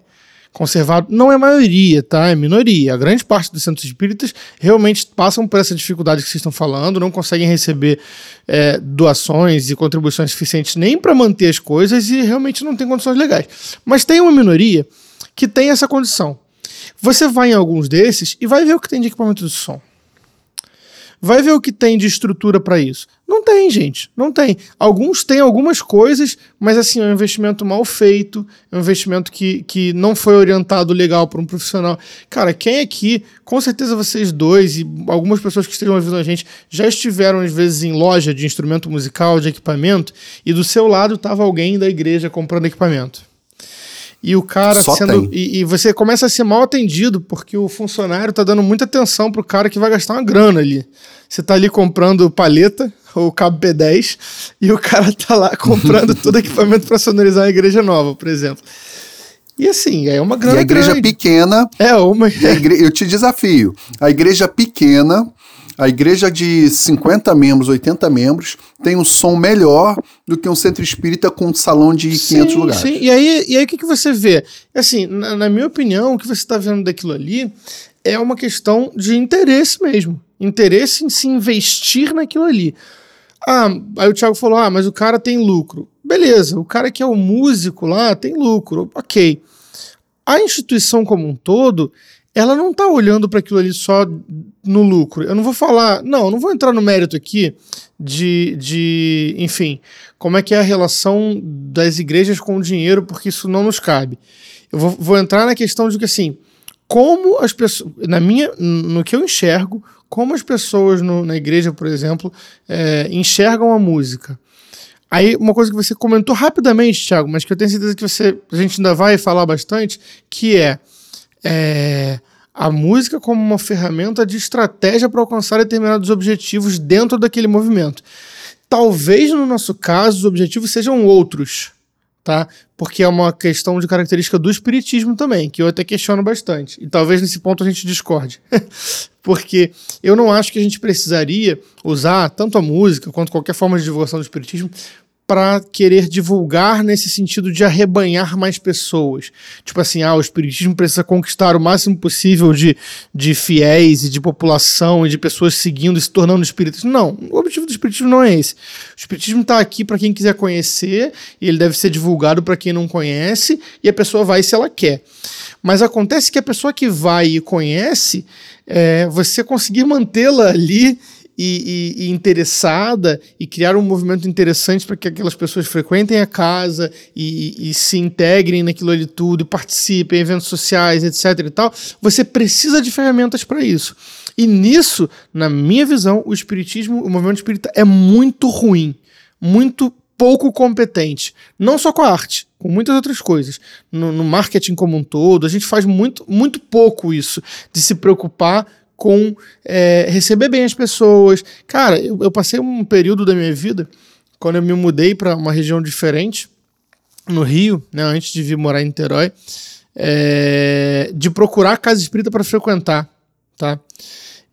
conservado. Não é maioria, tá? É minoria. A grande parte dos centros espíritas realmente passam por essa dificuldade que vocês estão falando, não conseguem receber é, doações e contribuições suficientes nem para manter as coisas e realmente não tem condições legais. Mas tem uma minoria que tem essa condição. Você vai em alguns desses e vai ver o que tem de equipamento de som. Vai ver o que tem de estrutura para isso. Não tem, gente. Não tem. Alguns têm algumas coisas, mas assim, é um investimento mal feito, é um investimento que, que não foi orientado legal para um profissional. Cara, quem aqui, com certeza vocês dois e algumas pessoas que estejam ouvindo a gente, já estiveram às vezes em loja de instrumento musical, de equipamento, e do seu lado estava alguém da igreja comprando equipamento e o cara Só sendo. E, e, você começa a ser mal atendido porque o funcionário tá dando muita atenção pro cara que vai gastar uma grana ali. Você tá ali comprando paleta ou cabo P10 e o cara tá lá comprando todo equipamento para sonorizar a igreja nova, por exemplo. E assim, é uma grana. E a igreja grande. pequena. É uma. Igre... Eu te desafio. A igreja pequena a igreja de 50 membros, 80 membros, tem um som melhor do que um centro espírita com um salão de 500 sim, lugares. Sim, e aí, e aí o que, que você vê? Assim, na, na minha opinião, o que você está vendo daquilo ali é uma questão de interesse mesmo. Interesse em se investir naquilo ali. Ah, aí o Thiago falou: ah, mas o cara tem lucro. Beleza, o cara que é o músico lá tem lucro, ok. A instituição como um todo, ela não está olhando para aquilo ali só no lucro. Eu não vou falar, não, não vou entrar no mérito aqui de, de, enfim, como é que é a relação das igrejas com o dinheiro, porque isso não nos cabe. Eu vou, vou entrar na questão de que, assim, como as pessoas, na minha, no que eu enxergo, como as pessoas no, na igreja, por exemplo, é, enxergam a música. Aí, uma coisa que você comentou rapidamente, Thiago, mas que eu tenho certeza que você, a gente ainda vai falar bastante, que é, é a música como uma ferramenta de estratégia para alcançar determinados objetivos dentro daquele movimento. Talvez no nosso caso os objetivos sejam outros, tá? Porque é uma questão de característica do espiritismo também, que eu até questiono bastante. E talvez nesse ponto a gente discorde. Porque eu não acho que a gente precisaria usar tanto a música quanto qualquer forma de divulgação do espiritismo para querer divulgar nesse sentido de arrebanhar mais pessoas. Tipo assim, ah, o espiritismo precisa conquistar o máximo possível de, de fiéis e de população e de pessoas seguindo e se tornando espíritas. Não, o objetivo do espiritismo não é esse. O espiritismo está aqui para quem quiser conhecer e ele deve ser divulgado para quem não conhece e a pessoa vai se ela quer. Mas acontece que a pessoa que vai e conhece, é, você conseguir mantê-la ali e, e, e, interessada e criar um movimento interessante para que aquelas pessoas frequentem a casa e, e, se integrem naquilo ali tudo, participem em eventos sociais, etc. e tal, você precisa de ferramentas para isso. E nisso, na minha visão, o espiritismo, o movimento espírita é muito ruim, muito pouco competente, não só com a arte, com muitas outras coisas. No, no marketing como um todo, a gente faz muito, muito pouco isso de se preocupar com é, receber bem as pessoas. Cara, eu, eu, passei um período da minha vida, quando eu me mudei para uma região diferente, no Rio, né, antes de vir morar em Niterói, é, de procurar casa espírita para frequentar, tá?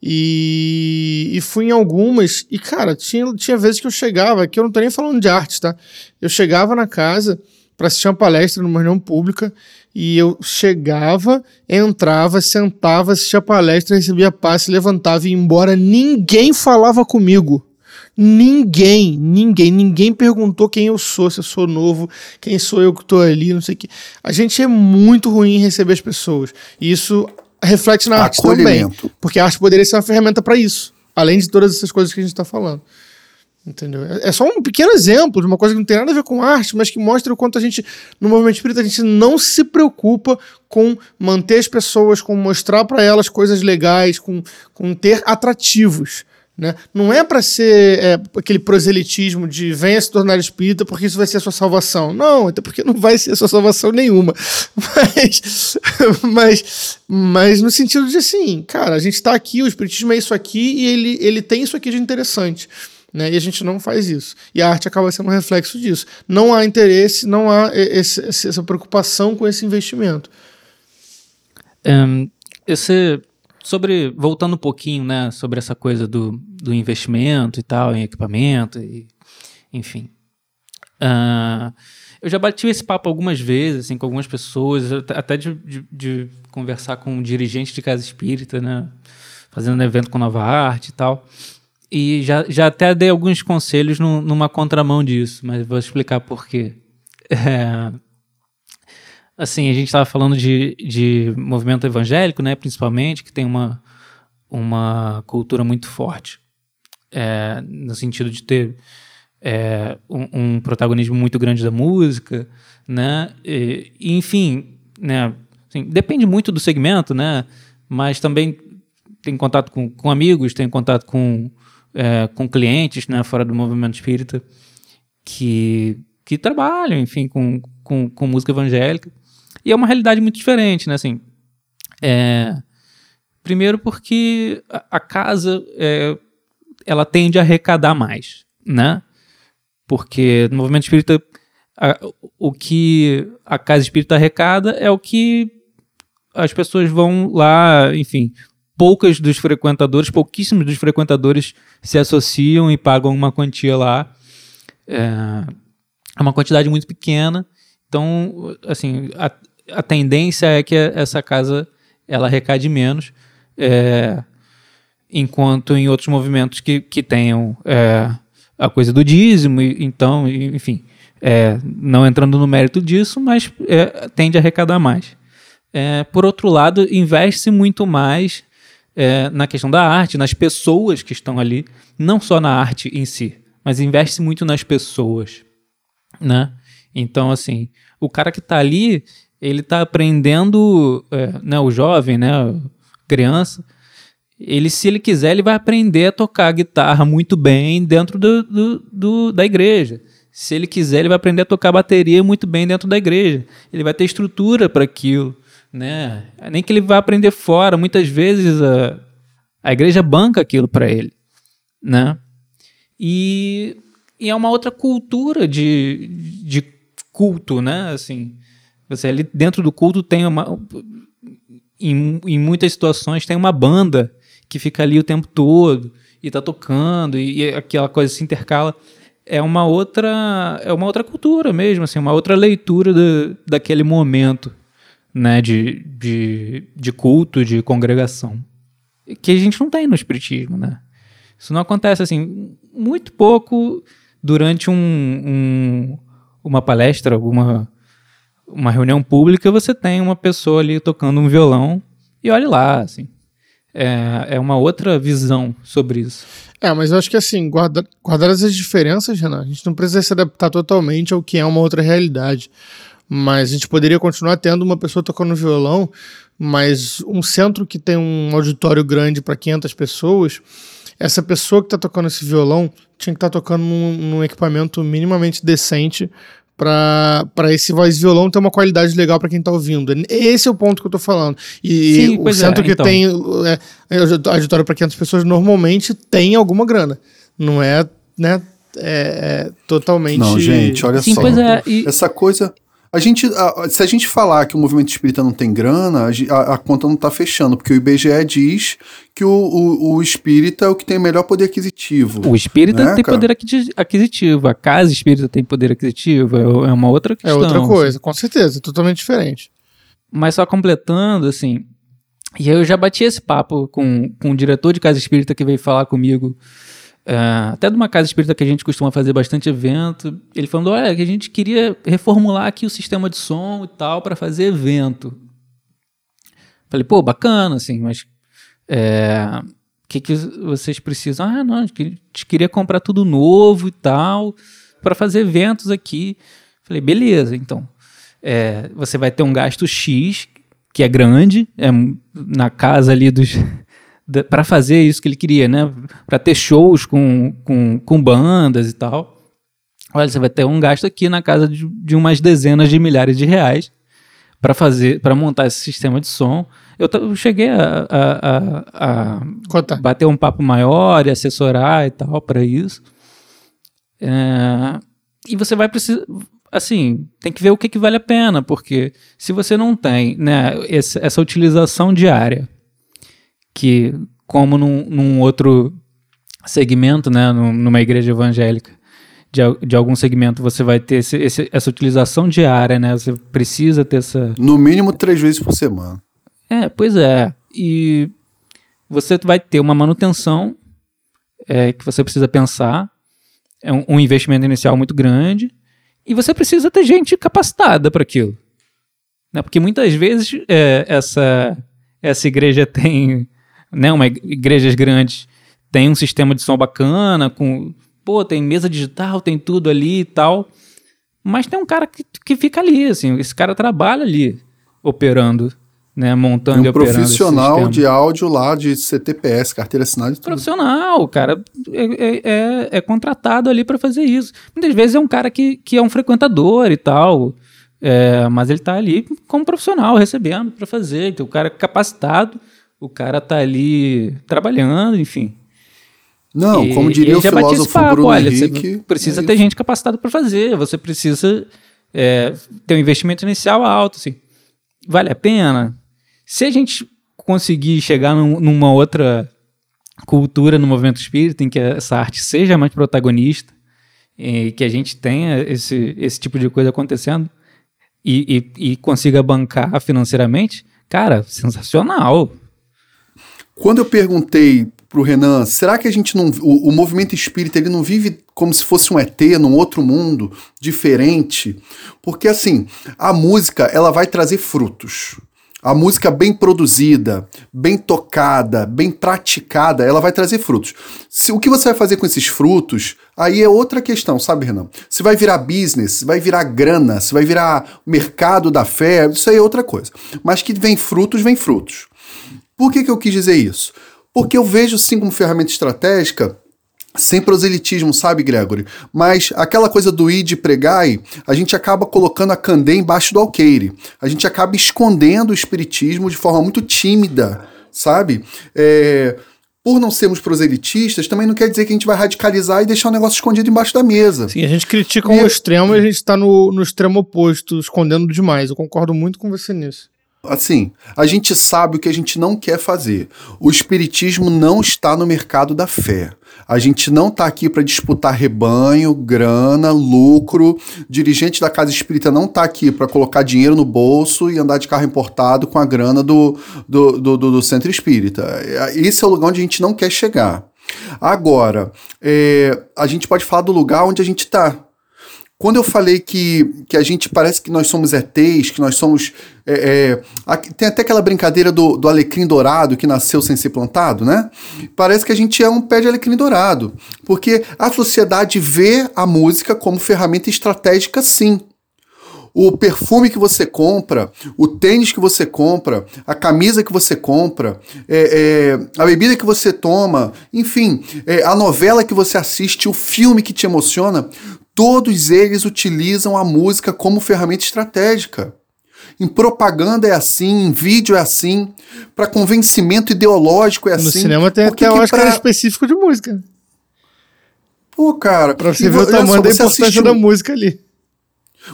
E, e, fui em algumas, e cara, tinha, tinha vezes que eu chegava, que eu não tô nem falando de arte, tá? Eu chegava na casa para assistir uma palestra numa reunião pública e eu chegava, entrava, sentava, assistia a palestra, recebia passe, levantava e ia embora. Ninguém falava comigo. Ninguém, ninguém, ninguém perguntou quem eu sou, se eu sou novo, quem sou eu que estou ali, não sei o que. A gente é muito ruim em receber as pessoas. E isso reflete na arte também. Porque a arte poderia ser uma ferramenta para isso, além de todas essas coisas que a gente está falando. Entendeu? É é só um pequeno exemplo de uma coisa que não tem nada a ver com arte, mas que mostra o quanto a gente, no movimento espírita, a gente não se preocupa com manter as pessoas, com mostrar para elas coisas legais, com, com ter atrativos. Né? Não é para ser é, aquele proselitismo de venha se tornar espírita porque isso vai ser a sua salvação. Não, até porque não vai ser a sua salvação nenhuma. Mas, mas, mas no sentido de assim, cara, a gente está aqui, o espiritismo é isso aqui e ele, ele tem isso aqui de interessante. Né? E a gente não faz isso. E a arte acaba sendo um reflexo disso. Não há interesse, não há esse, essa preocupação com esse investimento. Um, esse, sobre, voltando um pouquinho, né, sobre essa coisa do, do investimento e tal, em equipamento, e, enfim. Uh, eu já bati esse papo algumas vezes, assim, com algumas pessoas, até de, de, de conversar com um dirigente de casa espírita, né, fazendo evento com Nova Arte e tal. E já, já até dei alguns conselhos no, numa contramão disso, mas vou explicar por quê. É, assim, a gente estava falando de, de movimento evangélico, né, principalmente, que tem uma, uma cultura muito forte, é, no sentido de ter é, um, um, protagonismo muito grande da música, né, e, enfim, né, assim, depende muito do segmento, né, mas também tem contato com, com amigos, tem contato com é, com clientes né, fora do movimento espírita que, que trabalham, enfim, com, com, com música evangélica. E é uma realidade muito diferente, né? Assim, é, primeiro porque a, a casa é, ela tende a arrecadar mais, né? Porque no movimento espírita a, o que a casa espírita arrecada é o que as pessoas vão lá, enfim, poucas dos frequentadores, pouquíssimos dos frequentadores se associam e pagam uma quantia lá. É, é uma quantidade muito pequena. Então, assim, a, a tendência é que essa casa ela arrecade menos, é, enquanto em outros movimentos que, que tenham é, a coisa do dízimo, então, enfim, é, não entrando no mérito disso, mas é, tende a arrecadar mais. É, por outro lado, investe muito mais é, na questão da arte, nas pessoas que estão ali, não só na arte em si, mas investe muito nas pessoas, né? Então, assim, o cara que está ali, ele está aprendendo, é, né, o jovem, né, criança, ele, se ele quiser, ele vai aprender a tocar guitarra muito bem dentro do, do, do, da igreja. Se ele quiser, ele vai aprender a tocar bateria muito bem dentro da igreja. Ele vai ter estrutura para aquilo né? Nem que ele vá aprender fora, muitas vezes a, a igreja banca aquilo para ele, né? E, e, é uma outra cultura de, de culto, né? Assim, você ali dentro do culto tem uma em, em muitas situações tem uma banda que fica ali o tempo todo e tá tocando e, e aquela coisa se intercala é uma outra é uma outra cultura mesmo assim uma outra leitura do, daquele momento né, de, de, de culto, de congregação, que a gente não tem no espiritismo, né? Isso não acontece assim, muito pouco durante um, um, uma palestra, alguma uma reunião pública, você tem uma pessoa ali tocando um violão e olhe lá, assim. É, é uma outra visão sobre isso. É, mas eu acho que assim, guarda, guardar essas diferenças, Renan, a gente não precisa se adaptar totalmente ao que é uma outra realidade. Mas a gente poderia continuar tendo uma pessoa tocando violão, mas um centro que tem um auditório grande para 500 pessoas, essa pessoa que está tocando esse violão tinha que estar tá tocando num, num, equipamento minimamente decente para esse voz violão ter uma qualidade legal para quem está ouvindo. Esse é o ponto que eu estou falando. E Sim, o centro é, que então. tem é, é, auditório para 500 pessoas normalmente tem alguma grana. Não é, né, é, é totalmente. Não, gente, olha Sim, só. É, e... Essa coisa. A gente, a, se a gente falar que o movimento espírita não tem grana, a, a conta não está fechando, porque o IBGE diz que o, o, o, espírita é o que tem melhor poder aquisitivo. O espírita né, tem cara? poder aquisitivo, a casa espírita tem poder aquisitivo, é, é uma outra questão. É outra coisa, assim. com certeza, totalmente diferente. Mas só completando, assim, e eu já bati esse papo com, com o diretor de casa espírita que veio falar comigo Uh, até de uma casa espírita que a gente costuma fazer bastante evento, ele falando: olha, que a gente queria reformular aqui o sistema de som e tal para fazer evento. Falei, pô, bacana, assim, mas é, que, que vocês precisam? Ah, não, a gente queria comprar tudo novo e tal, para fazer eventos aqui. Falei, beleza, então. É, você vai ter um gasto X, que é grande, é na casa ali dos. Para fazer isso que ele queria, né? Para ter shows com, com, com bandas e tal. Olha, você vai ter um gasto aqui na casa de, de umas dezenas de milhares de reais para fazer, para montar esse sistema de som. Eu, eu cheguei a, a, a, a bater um papo maior e assessorar e tal para isso. É, e você vai precisar, assim, tem que ver o que, que vale a pena, porque se você não tem né, essa, essa utilização diária, que como num, num outro segmento, né, numa igreja evangélica, de, de algum segmento, você vai ter esse, esse, essa utilização diária, né? Você precisa ter essa. No mínimo três vezes por semana. É, pois é. E você vai ter uma manutenção é, que você precisa pensar. É um, um investimento inicial muito grande. E você precisa ter gente capacitada para aquilo. Né? Porque muitas vezes é, essa, essa igreja tem. Né, uma igrejas grandes tem um sistema de som bacana, com pô, tem mesa digital, tem tudo ali e tal. Mas tem um cara que, que fica ali, assim, esse cara trabalha ali, operando, né, montando um e operando. Um profissional de áudio lá, de CTPS, carteira assinada e tudo. Profissional, o cara é, é, é, é contratado ali para fazer isso. Muitas vezes é um cara que, que é um frequentador e tal, é, mas ele tá ali como profissional, recebendo para fazer. Então, o cara é capacitado, o cara tá ali trabalhando, enfim. Não, como diria o filósofo papo, Bruno olha, Henrique... Você precisa é ter gente capacitada para fazer, você precisa é, ter um investimento inicial alto, assim. Vale a pena? Se a gente conseguir chegar num, numa outra cultura no movimento espírita em que essa arte seja mais protagonista, e que a gente tenha esse, esse tipo de coisa acontecendo e, e, e consiga bancar financeiramente, cara, sensacional. Quando eu perguntei pro Renan, será que a gente não. O, o, movimento espírita ele não vive como se fosse um ET num outro mundo diferente? Porque assim, a música ela vai trazer frutos. A música bem produzida, bem tocada, bem praticada, ela vai trazer frutos. Se, o que você vai fazer com esses frutos, aí é outra questão, sabe, Renan? Se vai virar business, se vai virar grana, se vai virar mercado da fé, isso aí é outra coisa. Mas que vem frutos, vem frutos. Por que, que eu quis dizer isso? Porque eu vejo sim como ferramenta estratégica sem proselitismo, sabe, Gregory? Mas aquela coisa do ir de pregai, a gente acaba colocando a candê embaixo do alqueire. A gente acaba escondendo o espiritismo de forma muito tímida, sabe? É, por não sermos proselitistas, também não quer dizer que a gente vai radicalizar e deixar o negócio escondido embaixo da mesa. Sim, a gente critica e... um extremo e a gente está no, no extremo oposto, escondendo demais. Eu concordo muito com você nisso. Assim, a gente sabe o que a gente não quer fazer. O espiritismo não está no mercado da fé. A gente não está aqui para disputar rebanho, grana, lucro. dirigente da casa espírita não está aqui para colocar dinheiro no bolso e andar de carro importado com a grana do, do, do, do, do centro espírita. Esse é o lugar onde a gente não quer chegar. Agora, é, a gente pode falar do lugar onde a gente está. Quando eu falei que, que a gente parece que nós somos ETs, que nós somos. É, é, tem até aquela brincadeira do, do alecrim dourado que nasceu sem ser plantado, né? Parece que a gente é um pé de alecrim dourado. Porque a sociedade vê a música como ferramenta estratégica, sim. O perfume que você compra, o tênis que você compra, a camisa que você compra, é, é, a bebida que você toma, enfim, é, a novela que você assiste, o filme que te emociona, Todos eles utilizam a música como ferramenta estratégica. Em propaganda é assim, em vídeo é assim, para convencimento ideológico é assim. No cinema tem até um Oscar pra... específico de música. Pô, cara. Pra você ver o tamanho da importância da música ali.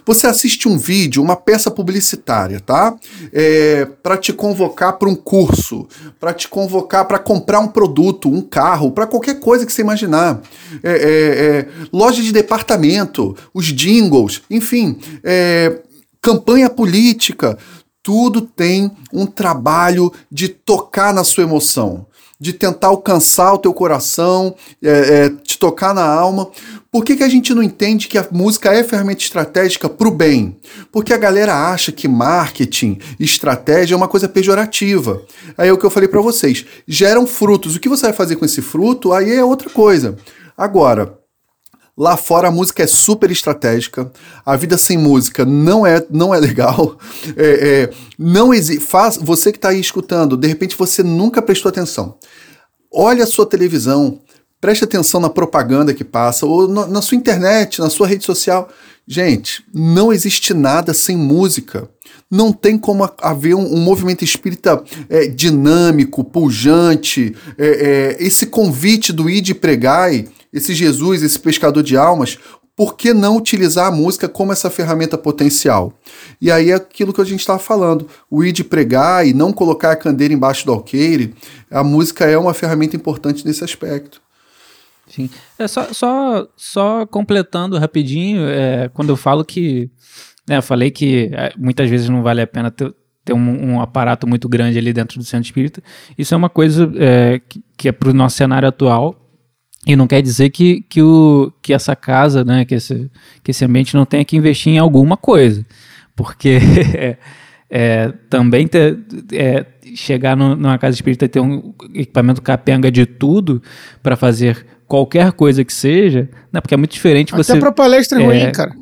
Você assiste um vídeo, uma peça publicitária, tá? É, para te convocar para um curso, para te convocar para comprar um produto, um carro, para qualquer coisa que você imaginar. É, é, é loja de departamento, os jingles, enfim, é, campanha política. Tudo tem um trabalho de tocar na sua emoção, de tentar alcançar o teu coração, é, te tocar na alma, Por que, que a gente não entende que a música é ferramenta estratégica para o bem? Porque a galera acha que marketing, estratégia é uma coisa pejorativa. Aí é o que eu falei para vocês. Geram frutos. O que você vai fazer com esse fruto, aí é outra coisa. Agora, Lá fora a música é super estratégica, a vida sem música não é, não é legal. É, é, não existe. Faz, você que está aí escutando, de repente você nunca prestou atenção. Olha a sua televisão, preste atenção na propaganda que passa, ou no, na sua internet, na sua rede social. Gente, não existe nada sem música. Não tem como haver um, um movimento espírita é, dinâmico, pujante, é, é, esse convite do id pregai esse Jesus, esse pescador de almas, por que não utilizar a música como essa ferramenta potencial? E aí é aquilo que a gente estava falando, o ir de pregar e não colocar a candeira embaixo do alqueire, a música é uma ferramenta importante nesse aspecto. Sim. É só, só, só completando rapidinho, é, quando eu falo que. Né, eu falei que é, muitas vezes não vale a pena ter, ter um, um, aparato muito grande ali dentro do centro espírita. Isso é uma coisa é, que, que é para o nosso cenário atual e não quer dizer que, que, o, que essa casa, né, que, esse, que esse ambiente não tenha que investir em alguma coisa. Porque é, é, também ter, é, chegar no, numa casa espírita e ter um equipamento capenga de tudo para fazer qualquer coisa que seja, né, porque é muito diferente Até você... pra palestra é ruim, cara.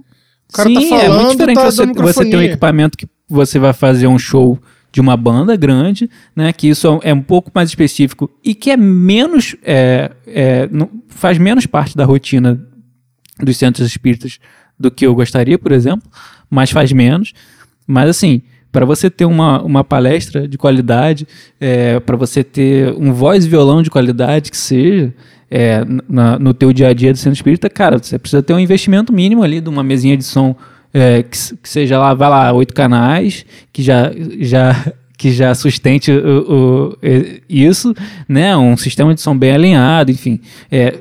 O cara sim, tá falando, é muito diferente tá você, você ter um equipamento que você vai fazer um show de uma banda grande, né, que isso é um pouco mais específico e que é menos, é, é, não, faz menos parte da rotina dos centros espíritas do que eu gostaria, por exemplo, mas faz menos. Mas assim, para você ter uma, uma palestra de qualidade, é, para você ter um voz e violão de qualidade que seja, é, na, no teu dia a dia do centro espírita, cara, você precisa ter um investimento mínimo ali de uma mesinha de som é, que, que, seja lá, vai lá, oito canais, que já, já, que já sustente o, o, isso, né? Um sistema de som bem alinhado, enfim. É,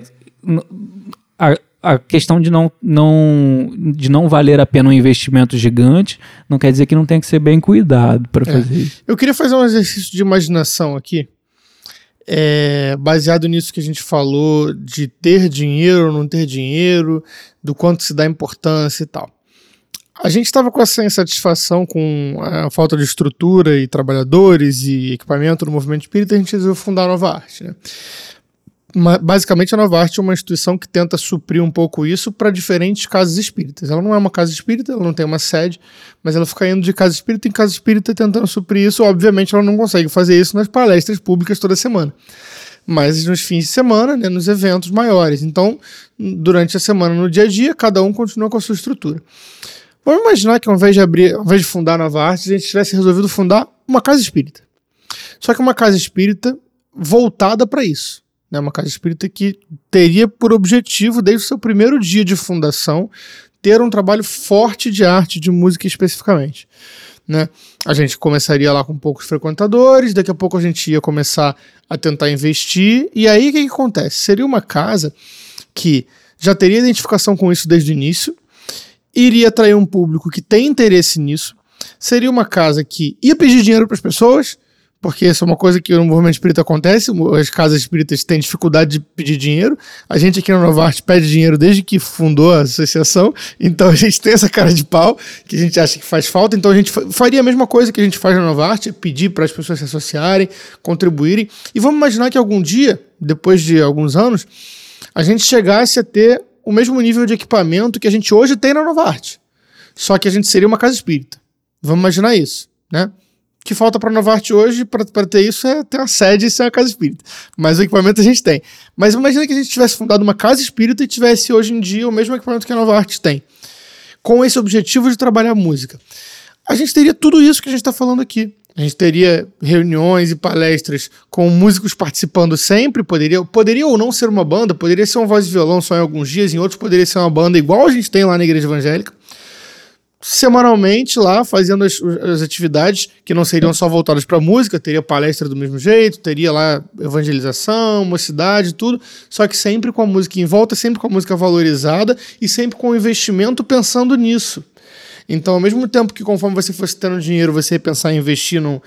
a, a questão de não, não, de não valer a pena um investimento gigante não quer dizer que não tem que ser bem cuidado para é. fazer é. isso. Eu queria fazer um exercício de imaginação aqui. É, baseado nisso que a gente falou de ter dinheiro ou não ter dinheiro, do quanto se dá importância e tal. A gente estava com essa insatisfação com a falta de estrutura e trabalhadores e equipamento no movimento espírita, a gente resolveu fundar a Nova Arte. Né? Basicamente, a Nova Arte é uma instituição que tenta suprir um pouco isso para diferentes casas espíritas. Ela não é uma casa espírita, ela não tem uma sede, mas ela fica indo de casa espírita em casa espírita tentando suprir isso. Obviamente, ela não consegue fazer isso nas palestras públicas toda semana mas nos fins de semana, né, nos eventos maiores. Então, durante a semana, no dia a dia, cada um continua com a sua estrutura. Vamos imaginar que ao invés de abrir, ao invés de fundar a Nova Arte, a gente tivesse resolvido fundar uma casa espírita. Só que uma casa espírita voltada para isso. Né? Uma casa espírita que teria por objetivo, desde o seu primeiro dia de fundação, ter um trabalho forte de arte, de música especificamente. Né? A gente começaria lá com poucos frequentadores, daqui a pouco a gente ia começar a tentar investir, e aí o que, que acontece? Seria uma casa que já teria identificação com isso desde o início, iria atrair um público que tem interesse nisso. Seria uma casa que ia pedir dinheiro para as pessoas, porque isso é uma coisa que no movimento espírita acontece, as casas espíritas têm dificuldade de pedir dinheiro. A gente aqui na Novarte pede dinheiro desde que fundou a associação, então a gente tem essa cara de pau que a gente acha que faz falta, então a gente faria a mesma coisa que a gente faz na Novarte, pedir para as pessoas se associarem, contribuírem. E vamos imaginar que algum dia, depois de alguns anos, a gente chegasse a ter o mesmo nível de equipamento que a gente hoje tem na Novarte. Só que a gente seria uma casa espírita. Vamos imaginar isso, né? Que falta para Novarte hoje, para ter isso, é ter uma sede e ser uma casa espírita. Mas o equipamento a gente tem. Mas imagina que a gente tivesse fundado uma casa espírita e tivesse hoje em dia o mesmo equipamento que a Novarte tem. Com esse objetivo de trabalhar música. A gente teria tudo isso que a gente está falando aqui. A gente teria reuniões e palestras com músicos participando sempre, poderia, poderia ou não ser uma banda, poderia ser um voz e violão só em alguns dias, em outros poderia ser uma banda igual a gente tem lá na igreja evangélica. Semanalmente lá, fazendo as, as atividades que não seriam só voltadas para música, teria palestra do mesmo jeito, teria lá evangelização, mocidade, tudo, só que sempre com a música em volta, sempre com a música valorizada e sempre com o investimento pensando nisso. Então, ao mesmo tempo que conforme você fosse tendo dinheiro, você ia pensar em investir num,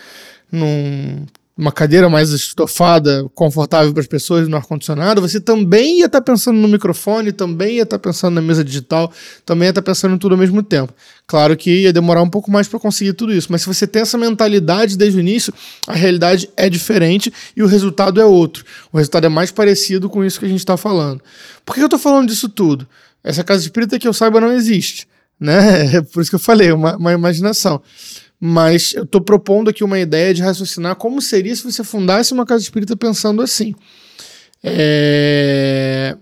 num uma cadeira mais estofada, confortável para as pessoas no ar-condicionado, você também ia estar tá pensando no microfone, também ia estar tá pensando na mesa digital, também ia estar tá pensando em tudo ao mesmo tempo. Claro que ia demorar um pouco mais para conseguir tudo isso, mas se você tem essa mentalidade desde o início, a realidade é diferente e o resultado é outro. O resultado é mais parecido com isso que a gente está falando. Por que eu estou falando disso tudo? Essa casa espírita que eu saiba não existe. Né? É por isso que eu falei, uma, uma imaginação mas eu estou propondo aqui uma ideia de raciocinar como seria se você fundasse uma casa espírita pensando assim. É...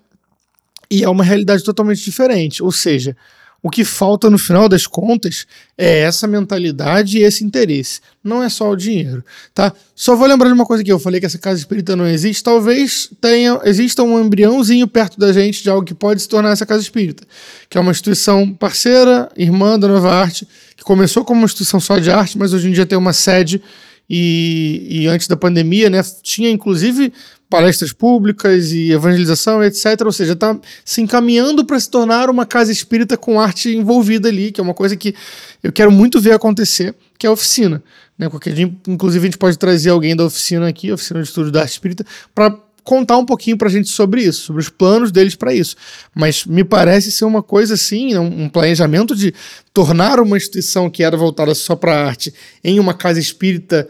E é uma realidade totalmente diferente. Ou seja, o que falta no final das contas é essa mentalidade e esse interesse. Não é só o dinheiro, tá? Só vou lembrar de uma coisa que eu falei que essa casa espírita não existe. Talvez tenha, exista um embriãozinho perto da gente de algo que pode se tornar essa casa espírita, que é uma instituição parceira, irmã da Nova Arte, que começou como uma instituição só de arte, mas hoje em dia tem uma sede e, e antes da pandemia, né, tinha inclusive palestras públicas e evangelização, etc. Ou seja, está se encaminhando para se tornar uma casa espírita com arte envolvida ali, que é uma coisa que eu quero muito ver acontecer, que é a oficina. Né? Gente, inclusive, a gente pode trazer alguém da oficina aqui, oficina de estudo da arte espírita, para contar um pouquinho para a gente sobre isso, sobre os planos deles para isso. Mas me parece ser uma coisa assim, um planejamento de tornar uma instituição que era voltada só para arte em uma casa espírita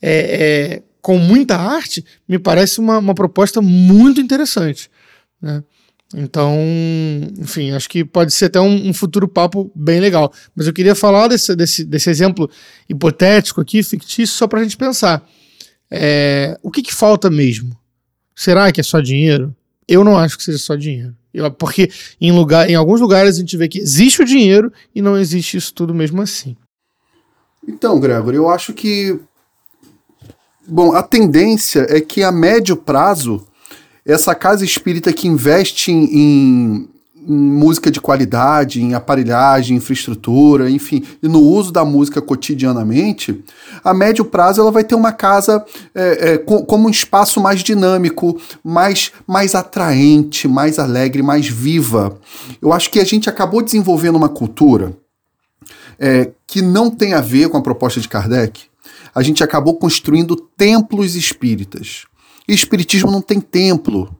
é, é, com muita arte, me parece uma, uma proposta muito interessante. Né? Então, enfim, acho que pode ser até um, um, futuro papo bem legal. Mas eu queria falar desse, desse, desse exemplo hipotético aqui, fictício, só para a gente pensar. É, o que, que falta mesmo? Será que é só dinheiro? Eu não acho que seja só dinheiro. Eu, porque em, lugar, em alguns lugares a gente vê que existe o dinheiro e não existe isso tudo mesmo assim. Então, Gregory, eu acho que Bom, a tendência é que a médio prazo, essa casa espírita que investe em, em, música de qualidade, em aparelhagem, infraestrutura, enfim, e no uso da música cotidianamente, a médio prazo ela vai ter uma casa é, é, com, como um espaço mais dinâmico, mais, mais atraente, mais alegre, mais viva. Eu acho que a gente acabou desenvolvendo uma cultura é, que não tem a ver com a proposta de Kardec, a gente acabou construindo templos espíritas. E espiritismo não tem templo.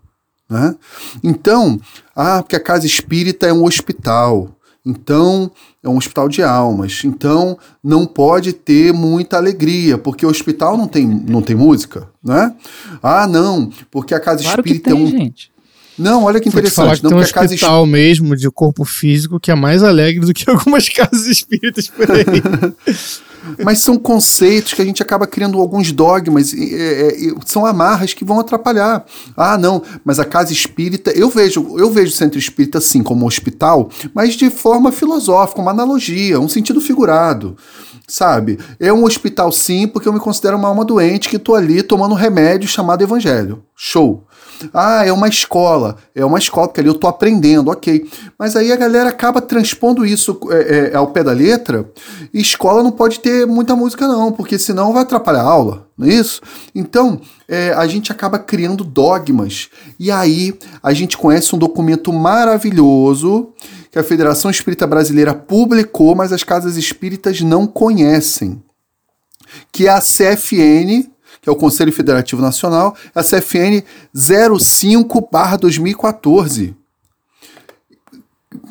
Né? Então, ah, porque a casa espírita é um hospital. Então, é um hospital de almas. Então, não pode ter muita alegria, porque o hospital não tem, não tem música, né? Ah, não, porque a casa claro espírita tem, é um. Gente. Não, olha que interessante. Falar que não, tem um hospital espírita... mesmo de corpo físico que é mais alegre do que algumas casas espíritas por aí. Mas são conceitos que a gente acaba criando alguns dogmas, é, é, são amarras que vão atrapalhar. Ah, não, mas a casa espírita, eu vejo, eu vejo o centro espírita sim como um hospital, mas de forma filosófica, uma analogia, um sentido figurado sabe? É um hospital sim, porque eu me considero uma alma doente que estou ali tomando um remédio chamado evangelho. Show. Ah, é uma escola. É uma escola, porque ali eu estou aprendendo, ok. Mas aí a galera acaba transpondo isso é, é, ao pé da letra. E escola não pode ter muita música, não, porque senão vai atrapalhar a aula, não é isso? Então, é, a gente acaba criando dogmas. E aí a gente conhece um documento maravilhoso que a Federação Espírita Brasileira publicou, mas as casas espíritas não conhecem, que é a CFN, que é o Conselho Federativo Nacional, a CFN 05/2014.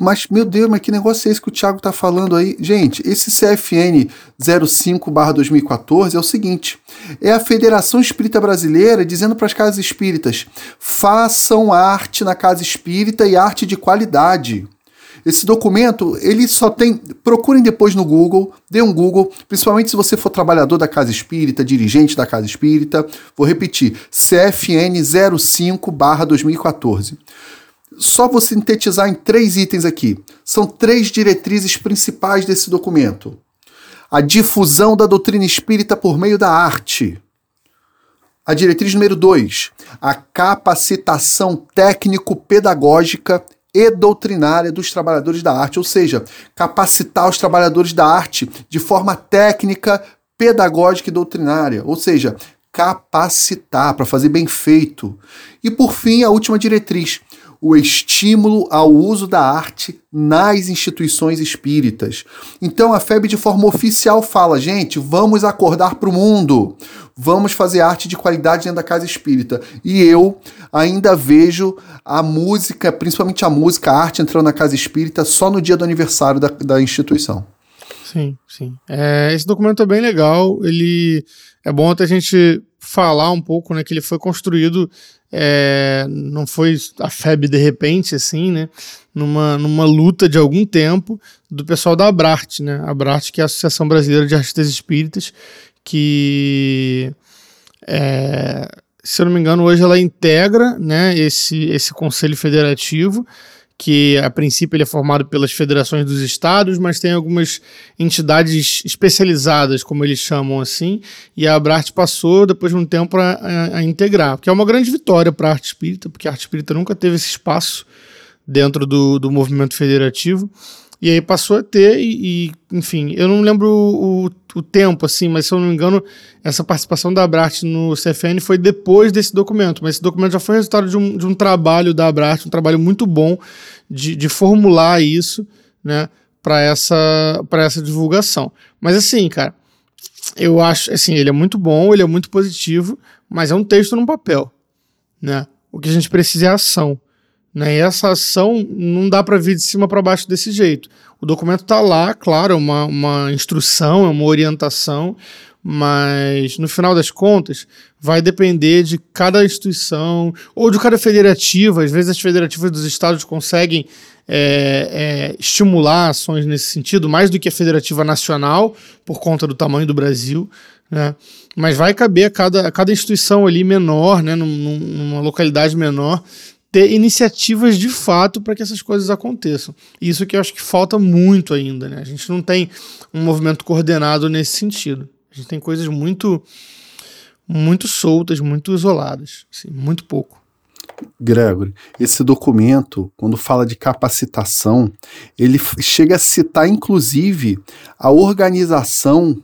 Mas, meu Deus, mas que negócio é esse que o Thiago está falando aí? Gente, esse CFN 05-2014 é o seguinte: é a Federação Espírita Brasileira dizendo para as casas espíritas: façam arte na casa espírita e arte de qualidade. Esse documento, ele só tem. Procurem depois no Google, dê um Google, principalmente se você for trabalhador da Casa Espírita, dirigente da Casa Espírita. Vou repetir: CFN 05-2014. Só vou sintetizar em três itens aqui. São três diretrizes principais desse documento: a difusão da doutrina espírita por meio da arte. A diretriz número 2, a capacitação técnico-pedagógica e doutrinária dos trabalhadores da arte, ou seja, capacitar os trabalhadores da arte de forma técnica, pedagógica e doutrinária, ou seja, capacitar para fazer bem feito. E por fim, a última diretriz, o estímulo ao uso da arte nas instituições espíritas. Então a FEB de forma oficial fala, gente, vamos acordar para o mundo, vamos fazer arte de qualidade dentro da casa espírita. E eu ainda vejo a música, principalmente a música, a arte entrando na casa espírita só no dia do aniversário da, da instituição. Sim, sim. É, esse documento é bem legal. Ele é bom até a gente falar um pouco, né, que ele foi construído, é, não foi a FEB de repente, assim, né, numa, numa luta de algum tempo do pessoal da Abrart, né, a Abrart que é a Associação Brasileira de Artistas Espíritas, que, é, se eu não me engano, hoje ela integra, né, esse, esse conselho federativo, que a princípio ele é formado pelas federações dos estados, mas tem algumas entidades especializadas, como eles chamam assim, e a Abrart passou, depois de um tempo, a, a, integrar, que é uma grande vitória para a arte espírita, porque a arte espírita nunca teve esse espaço dentro do, do movimento federativo, e aí passou a ter, e, e enfim, eu não lembro o, o, tempo, assim, mas se eu não me engano, essa participação da Abrat no CFN foi depois desse documento, mas esse documento já foi resultado de um, de um trabalho da Abrat, um trabalho muito bom de, de formular isso, né, para essa, essa divulgação. Mas assim, cara, eu acho, assim, ele é muito bom, ele é muito positivo, mas é um texto no papel, né? O que a gente precisa é ação. Né? E essa ação não dá para vir de cima para baixo desse jeito. O documento está lá, claro, é uma, uma instrução, é uma orientação, mas no final das contas vai depender de cada instituição ou de cada federativa. Às vezes as federativas dos estados conseguem é, é, estimular ações nesse sentido, mais do que a federativa nacional, por conta do tamanho do Brasil. Né? Mas vai caber a cada, a cada instituição ali menor, né, num, numa localidade menor, ter iniciativas de fato para que essas coisas aconteçam. Isso que eu acho que falta muito ainda, né? A gente não tem um movimento coordenado nesse sentido. A gente tem coisas muito muito soltas, muito isoladas, assim, muito pouco. Gregory, esse documento, quando fala de capacitação, ele chega a citar inclusive a organização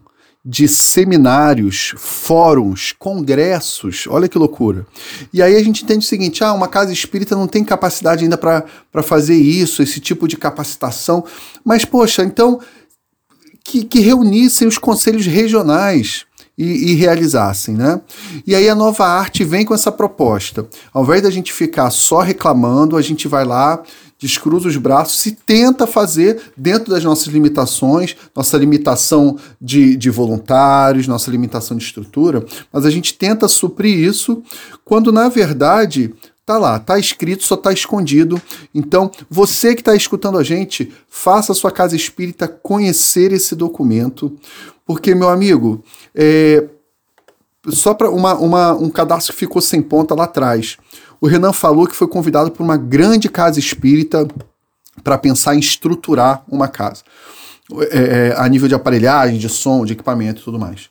de seminários, fóruns, congressos, olha que loucura. E aí a gente entende o seguinte: ah, uma casa espírita não tem capacidade ainda para fazer isso, esse tipo de capacitação. Mas, poxa, então que, que reunissem os conselhos regionais. E, e, realizassem, né? E aí a nova arte vem com essa proposta. Ao invés da gente ficar só reclamando, a gente vai lá, descruza os braços e tenta fazer dentro das nossas limitações, nossa limitação de, de voluntários, nossa limitação de estrutura, mas a gente tenta suprir isso quando na verdade Tá lá, tá escrito, só tá escondido. Então, você que está escutando a gente, faça a sua casa espírita conhecer esse documento, porque, meu amigo, é, só para uma, uma, um cadastro que ficou sem ponta lá atrás. O Renan falou que foi convidado por uma grande casa espírita para pensar em estruturar uma casa. É, é, a nível de aparelhagem, de som, de equipamento e tudo mais.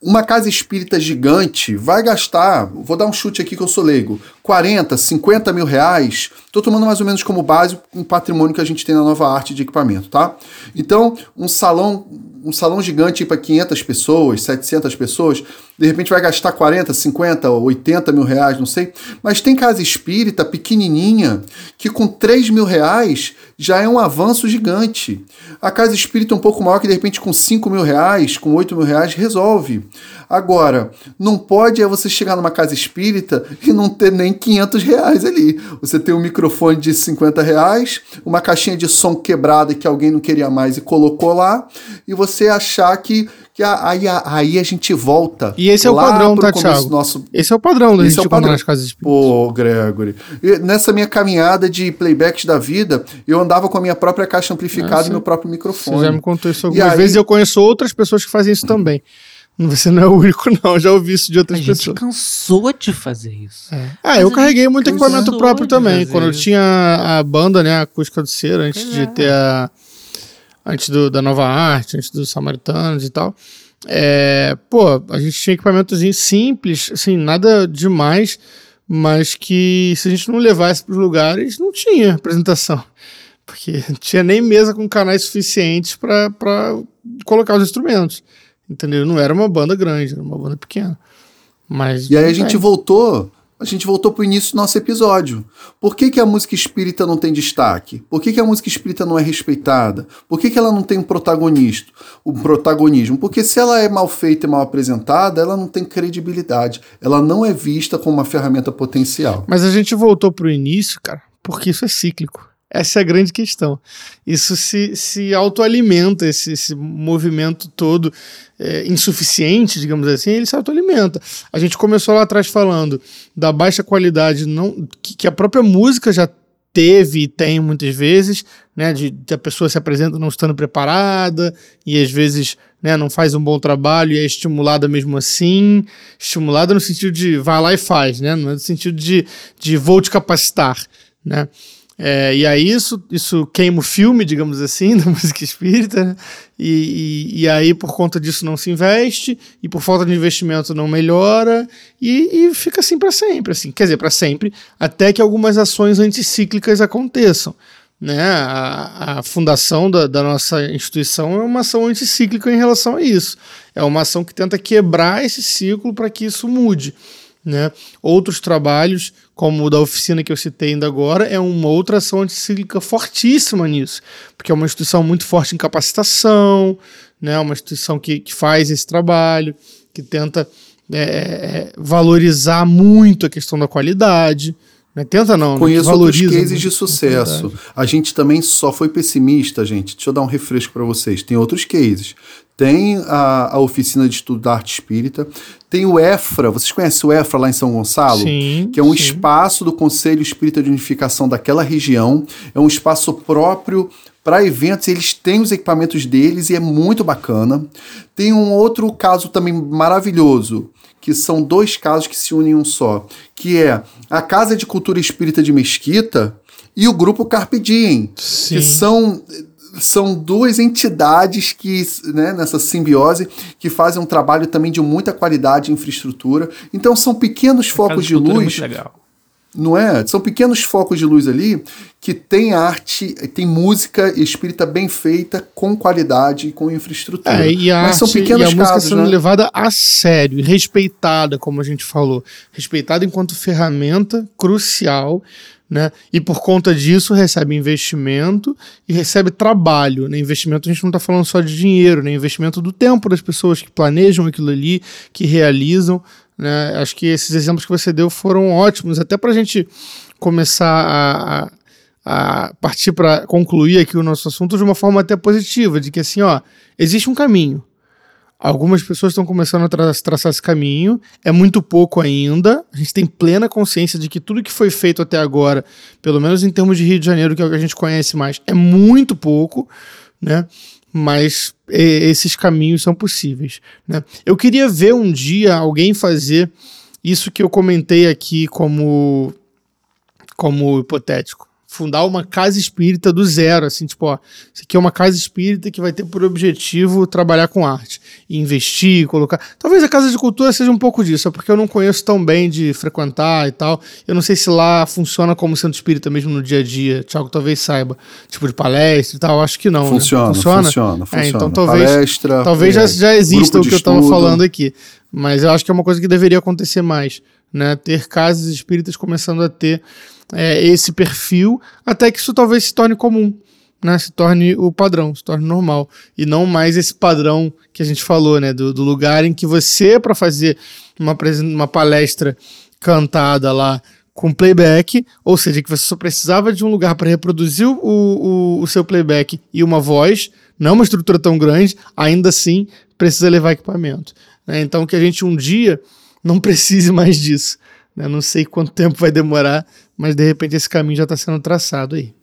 Uma casa espírita gigante vai gastar, vou dar um chute aqui que eu sou leigo, 40, 50 mil reais. Estou tomando mais ou menos como base um patrimônio que a gente tem na nova arte de equipamento, tá? Então, um salão um salão gigante para 500 pessoas, 700 pessoas, de repente vai gastar 40, 50, 80 mil reais, não sei. Mas tem casa espírita pequenininha que com 3 mil reais já é um avanço gigante. A casa espírita um pouco maior que de repente com 5 mil reais, com 8 mil reais resolve. Agora, não pode é você chegar numa casa espírita e não ter nem 500 reais ali. Você tem um microfone de 50 reais, uma caixinha de som quebrada que alguém não queria mais e colocou lá, e você achar que que aí, aí a gente volta. E esse é o padrão, tá, Thiago? Nosso... Esse é o padrão da gente é padrão. nas casas espíritas. Pô, Gregory. E nessa minha caminhada de playbacks da vida, eu andava com a minha própria caixa amplificada ah, e meu próprio microfone. Você já me contou isso algumas aí... vezes e eu conheço outras pessoas que fazem isso também. Você não é o único, não. Já ouvi isso de outras a pessoas. A gente cansou de fazer isso. É. Ah, eu carreguei muito equipamento próprio também. Quando eu tinha a banda, né, a acústica do cera, antes de é. ter a. Antes do, da Nova Arte, antes dos Samaritanos e tal. É, pô, a gente tinha equipamentozinho simples, assim, nada demais, mas que se a gente não levasse para os lugares, não tinha apresentação. Porque não tinha nem mesa com canais suficientes para colocar os instrumentos. Entendeu? Não era uma banda grande, era uma banda pequena. Mas, e aí a gente voltou a gente voltou para o início do nosso episódio. Por que, que a música espírita não tem destaque? Por que, que a música espírita não é respeitada? Por que, que ela não tem um protagonista? Um protagonismo? Porque se ela é mal feita e mal apresentada, ela não tem credibilidade. Ela não é vista como uma ferramenta potencial. Mas a gente voltou para o início, cara, porque isso é cíclico. Essa é a grande questão. Isso se, se autoalimenta, esse, esse movimento todo é, insuficiente, digamos assim, ele se autoalimenta. A gente começou lá atrás falando da baixa qualidade não, que, que a própria música já teve e tem muitas vezes, né, de, de, a pessoa se apresenta não estando preparada e às vezes né, não faz um bom trabalho e é estimulada mesmo assim, estimulada no sentido de vai lá e faz, né, não é no sentido de, de vou te capacitar, né. É, e aí isso, isso queima o filme, digamos assim, da música espírita, né? e, e, e, aí por conta disso não se investe, e por falta de investimento não melhora, e, e fica assim para sempre, assim, quer dizer, para sempre, até que algumas ações anticíclicas aconteçam. Né? A, a fundação da, da nossa instituição é uma ação anticíclica em relação a isso. É uma ação que tenta quebrar esse ciclo para que isso mude. Né? Outros trabalhos, como o da oficina que eu citei ainda agora, é uma outra ação anticíclica fortíssima nisso, porque é uma instituição muito forte em capacitação, né? uma instituição que, que faz esse trabalho, que tenta é, é valorizar muito a questão da qualidade. Né? Tenta não? Conheço né? outros cases de sucesso. A gente também só foi pessimista, gente. Deixa eu dar um refresco para vocês. Tem outros cases tem a, a oficina de estudo da arte espírita, tem o EFRA, vocês conhecem o EFRA lá em São Gonçalo? Sim, que é um sim. espaço do Conselho Espírita de Unificação daquela região, é um espaço próprio para eventos, eles têm os equipamentos deles e é muito bacana. Tem um outro caso também maravilhoso, que são dois casos que se unem em um só, que é a Casa de Cultura Espírita de Mesquita e o Grupo Carpe Diem, Sim. que são são duas entidades que, né, nessa simbiose, que fazem um trabalho também de muita qualidade em infraestrutura. Então são pequenos focos de, de luz. Não é? São pequenos focos de luz ali que tem arte, tem música espírita bem feita, com qualidade e com infraestrutura. É, e a Mas arte, são pequenos e a música casos, sendo né? levada a sério e respeitada, como a gente falou. Respeitada enquanto ferramenta crucial né? E por conta disso recebe investimento e recebe trabalho. Né? Investimento a gente não está falando só de dinheiro, né? Investimento do tempo das pessoas que planejam aquilo ali, que realizam. Né? Acho que esses exemplos que você deu foram ótimos, até para a gente começar a, a, partir para concluir aqui o nosso assunto de uma forma até positiva, de que assim, ó, existe um caminho. Algumas pessoas estão começando a tra traçar esse caminho, é muito pouco ainda. A gente tem plena consciência de que tudo que foi feito até agora, pelo menos em termos de Rio de Janeiro, que é o que a gente conhece mais, é muito pouco, né? Mas esses caminhos são possíveis. Né? Eu queria ver um dia alguém fazer isso que eu comentei aqui como, como hipotético fundar uma casa espírita do zero, assim, tipo, ó, isso aqui é uma casa espírita que vai ter por objetivo trabalhar com arte, e investir, colocar. Talvez a casa de cultura seja um pouco disso, é porque eu não conheço tão bem de frequentar e tal. Eu não sei se lá funciona como centro espírita mesmo no dia a dia. Tiago talvez saiba, tipo de palestra e tal, acho que não. Funciona, né? funciona, funciona. É, então talvez, palestra, talvez é, já, já exista o que eu estava falando aqui. Mas eu acho que é uma coisa que deveria acontecer mais. Né, ter casas espíritas começando a ter é, esse perfil, até que isso talvez se torne comum, né, se torne o padrão, se torne normal, e não mais esse padrão que a gente falou, né, do, do lugar em que você, para fazer uma, uma palestra cantada lá com playback, ou seja, que você só precisava de um lugar para reproduzir o, o, o seu playback e uma voz, não uma estrutura tão grande, ainda assim precisa levar equipamento. Né? Então que a gente um dia não precise mais disso. Né? Não sei quanto tempo vai demorar, mas de repente esse caminho já está sendo traçado aí.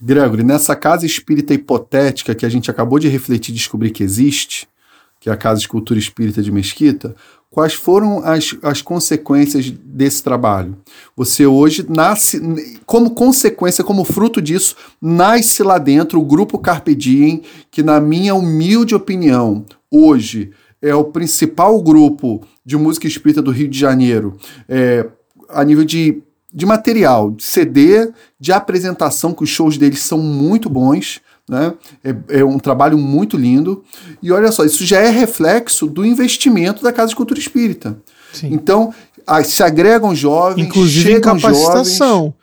Gregory, nessa casa espírita hipotética que a gente acabou de refletir e descobrir que existe, que é a Casa de Cultura Espírita de Mesquita, quais foram as, as consequências desse trabalho? Você hoje nasce, como consequência, como fruto disso, nasce lá dentro o grupo Carpe Diem, que na minha humilde opinião, hoje é o principal grupo de música espírita do Rio de Janeiro, é, a nível de, de material, de CD, de apresentação, que os shows deles são muito bons. Né? É, é, um trabalho muito lindo. E olha só, isso já é reflexo do investimento da Casa de Cultura Espírita. Sim. Então, se agregam jovens, Inclusive chegam capacitação. jovens.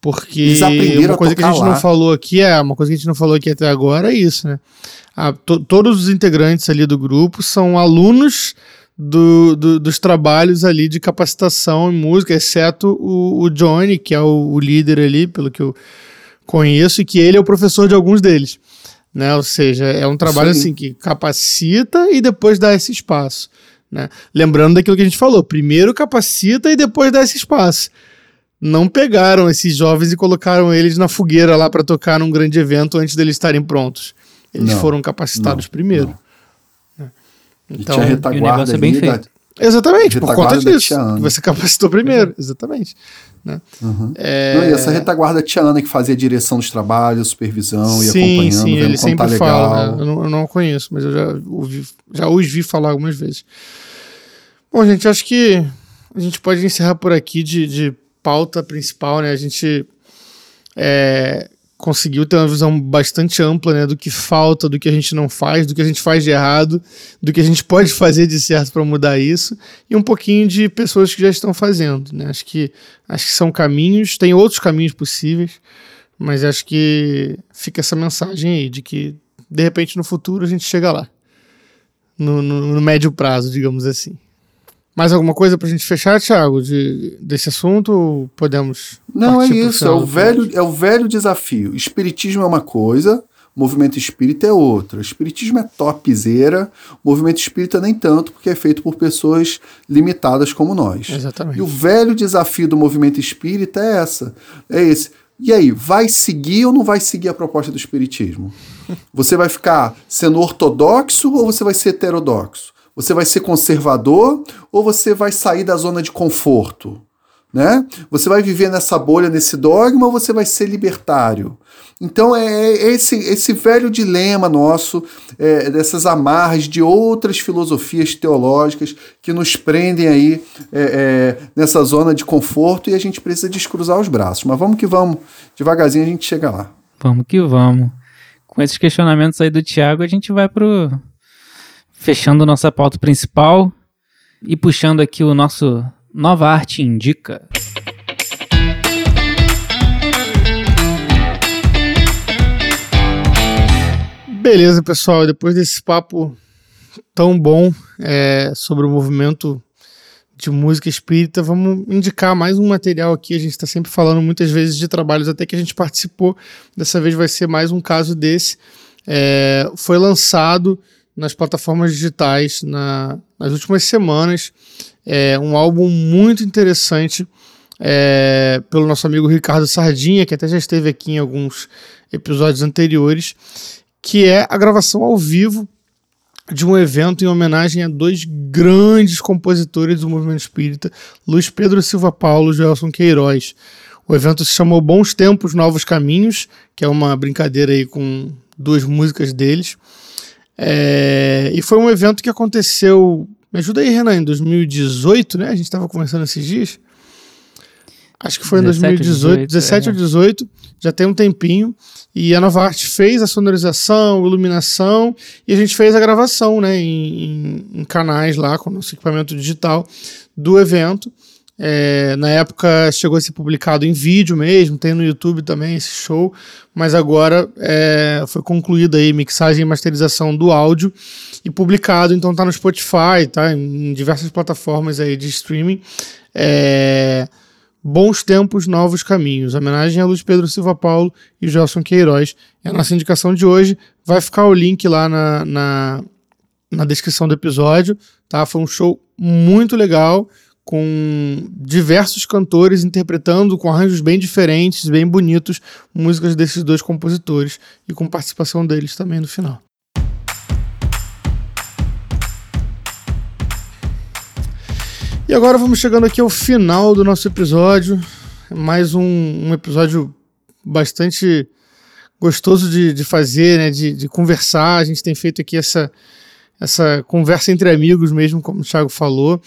Porque Eles aprenderam uma a coisa que a gente não lá. falou aqui é uma coisa que a gente não falou aqui até agora é isso, né? Ah, to- todos os integrantes ali do grupo são alunos do, do- dos trabalhos ali de capacitação em música, exceto o, o Johnny, que é o, o líder ali, pelo que eu conheço, e que ele é o professor de alguns deles. Né? Ou seja, é um trabalho aí. assim que capacita e depois dá esse espaço. Né? Lembrando daquilo que a gente falou, primeiro capacita e depois dá esse espaço não pegaram esses jovens e colocaram eles na fogueira lá para tocar num grande evento antes deles estarem prontos. Eles Não, foram capacitados não, primeiro. não. Né? E Então, tinha e o retaguarda negócio é bem ali da- feito. exatamente, por conta disso. Ana. Você capacitou primeiro, exatamente. Né? Uhum. É, Não, e essa retaguarda Tiana que fazia a direção dos trabalhos, supervisão e sim, acompanhando, sim, vendo ele tá sempre legal. fala. Né? Eu, não, eu não conheço, mas eu já, ouvi, já os vi falar algumas vezes. Bom, gente, acho que a gente pode encerrar por aqui de, de pauta principal, né? A gente é, conseguiu ter uma visão bastante ampla né, do que falta, do que a gente não faz, do que a gente faz de errado, do que a gente pode fazer de certo para mudar isso, e um pouquinho de pessoas que já estão fazendo. Né? Acho, que, acho que são caminhos, tem outros caminhos possíveis, mas acho que fica essa mensagem aí de que de repente no futuro a gente chega lá. No, no, no médio prazo, digamos assim. Mais alguma coisa pra gente fechar, Thiago, de, desse assunto? Ou podemos. Não, é isso, é o, velho, é o velho desafio. Espiritismo é uma coisa, movimento espírita é outra. Espiritismo é topzera, movimento espírita nem tanto, porque é feito por pessoas limitadas como nós. Exatamente. E o velho desafio do movimento espírita é essa, é esse. E aí, vai seguir ou não vai seguir a proposta do espiritismo? Você vai ficar sendo ortodoxo ou você vai ser heterodoxo? Você vai ser conservador ou você vai sair da zona de conforto? Né? Você vai viver nessa bolha, nesse dogma, ou você vai ser libertário? Então é é esse, esse velho dilema nosso, é, dessas amarras de outras filosofias teológicas que nos prendem aí é, é, nessa zona de conforto e a gente precisa descruzar os braços. Mas vamos que vamos, devagarzinho a gente chega lá. Vamos que vamos. Com esses questionamentos aí do Thiago, a gente vai pro. Fechando nossa pauta principal e puxando aqui o nosso Nova Arte Indica. Beleza, pessoal. Depois desse papo tão bom é, sobre o movimento de música espírita, vamos indicar mais um material aqui. A gente está sempre falando muitas vezes de trabalhos até que a gente participou. Dessa vez vai ser mais um caso desse. É, foi lançado nas plataformas digitais na- nas últimas semanas. É um álbum muito interessante é, pelo nosso amigo Ricardo Sardinha, que até já esteve aqui em alguns episódios anteriores, que é a gravação ao vivo de um evento em homenagem a dois grandes compositores do movimento espírita, Luiz Pedro Silva Paulo e Joelson Queiroz. O evento se chamou Bons Tempos, Novos Caminhos, que é uma brincadeira aí com duas músicas deles. É, e foi um evento que aconteceu, me ajuda aí, Renan, em 2018, né? A gente estava conversando esses dias. Acho que foi em 17 ou 2018, 18, 17 é. ou 18, já tem um tempinho. E a Nova Arte fez a sonorização, iluminação, e a gente fez a gravação, né, em, em- em canais lá, com o nosso equipamento digital do evento. É, na época chegou a ser publicado em vídeo mesmo, tem no YouTube também esse show, mas agora é, foi concluída aí mixagem e masterização do áudio e publicado, então tá no Spotify, tá em diversas plataformas aí de streaming. É, Bons Tempos, Novos Caminhos. Homenagem a Luiz Pedro Silva Paulo e Gelson Queiroz. É a nossa indicação de hoje. Vai ficar o link lá na, na, na descrição do episódio. Tá? Foi um show muito legal, com diversos cantores interpretando com arranjos bem diferentes, bem bonitos, músicas desses dois compositores e com participação deles também no final. E agora vamos chegando aqui ao final do nosso episódio. Mais um, um episódio bastante gostoso de, de fazer, né? De, de conversar. A gente tem feito aqui essa, essa conversa entre amigos mesmo, como o Thiago falou.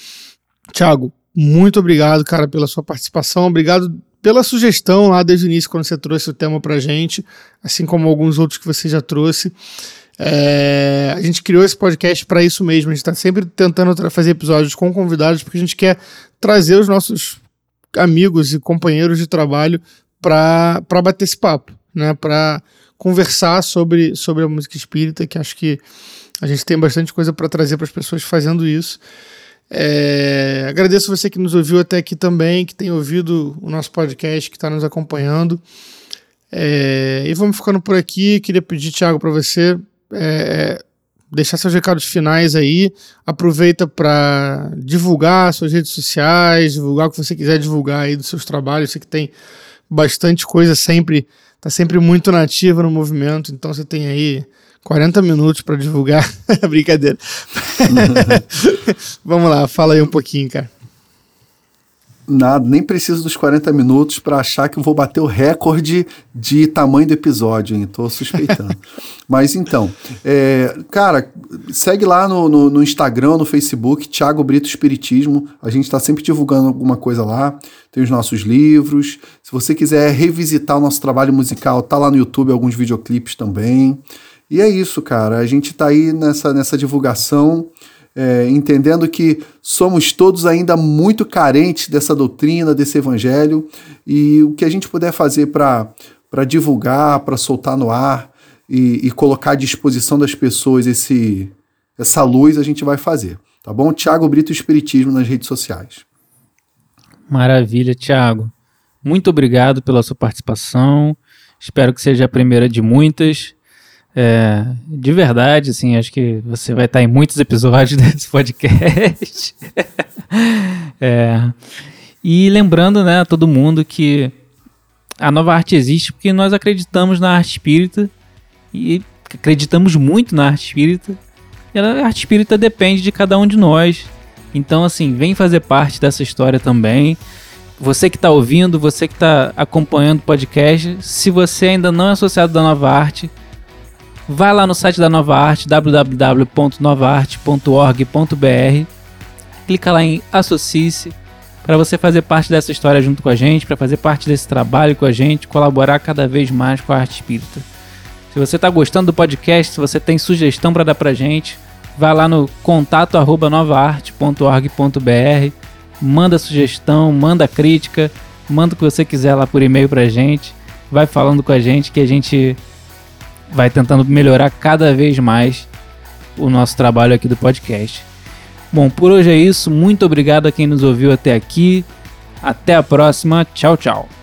Thiago, muito obrigado, cara, pela sua participação. Obrigado pela sugestão lá desde o início, quando você trouxe o tema pra gente, assim como alguns outros que você já trouxe. É, a gente criou esse podcast para isso mesmo. A gente está sempre tentando fazer episódios com convidados, porque a gente quer trazer os nossos amigos e companheiros de trabalho para bater esse papo, né? Para conversar sobre, sobre a música espírita, que acho que a gente tem bastante coisa para trazer para as pessoas fazendo isso. É, agradeço você que nos ouviu até aqui também, que tem ouvido o nosso podcast, que está nos acompanhando. É, e vamos ficando por aqui. Queria pedir, Thiago, para você é, deixar seus recados finais aí. Aproveita para divulgar suas redes sociais, divulgar o que você quiser divulgar aí dos seus trabalhos. Você que tem bastante coisa sempre, tá sempre muito nativa no movimento, então você tem aí 40 minutos para divulgar. Brincadeira. Vamos lá, fala aí um pouquinho, cara. Nada, nem preciso dos 40 minutos para achar que eu vou bater o recorde de tamanho do episódio, hein? Tô suspeitando. Mas então, é, cara, segue lá no, no, no, Instagram, no Facebook, Thiago Brito Espiritismo. A gente está sempre divulgando alguma coisa lá. Tem os nossos livros. Se você quiser revisitar o nosso trabalho musical, tá lá no YouTube alguns videoclipes também. E é isso, cara. A gente tá aí nessa, nessa divulgação é, entendendo que somos todos ainda muito carentes dessa doutrina, desse evangelho, e o que a gente puder fazer para divulgar, para soltar no ar e, e, colocar à disposição das pessoas esse, essa luz, a gente vai fazer. Tá bom? Tiago Brito Espiritismo nas redes sociais. Maravilha, Tiago. Muito obrigado pela sua participação. Espero que seja a primeira de muitas. É, de verdade, assim, acho que você vai estar em muitos episódios desse podcast. é, e lembrando, né, a todo mundo que a nova arte existe porque nós acreditamos na arte espírita e acreditamos muito na arte espírita. E a arte espírita depende de cada um de nós. Então, assim, vem fazer parte dessa história também. Você que está ouvindo, você que está acompanhando o podcast, se você ainda não é associado da Nova Arte, Vai lá no site da Nova Arte, www.novaarte.org.br. Clica lá em Associe-se para você fazer parte dessa história junto com a gente, para fazer parte desse trabalho com a gente, colaborar cada vez mais com a arte espírita. Se você está gostando do podcast, se você tem sugestão para dar para gente, vai lá no contato arroba novaarte.org.br, manda sugestão, manda crítica, manda o que você quiser lá por e-mail para a gente, vai falando com a gente que a gente vai tentando melhorar cada vez mais o nosso trabalho aqui do podcast. Bom, por hoje é isso. Muito obrigado a quem nos ouviu até aqui. Até a próxima. Tchau, tchau.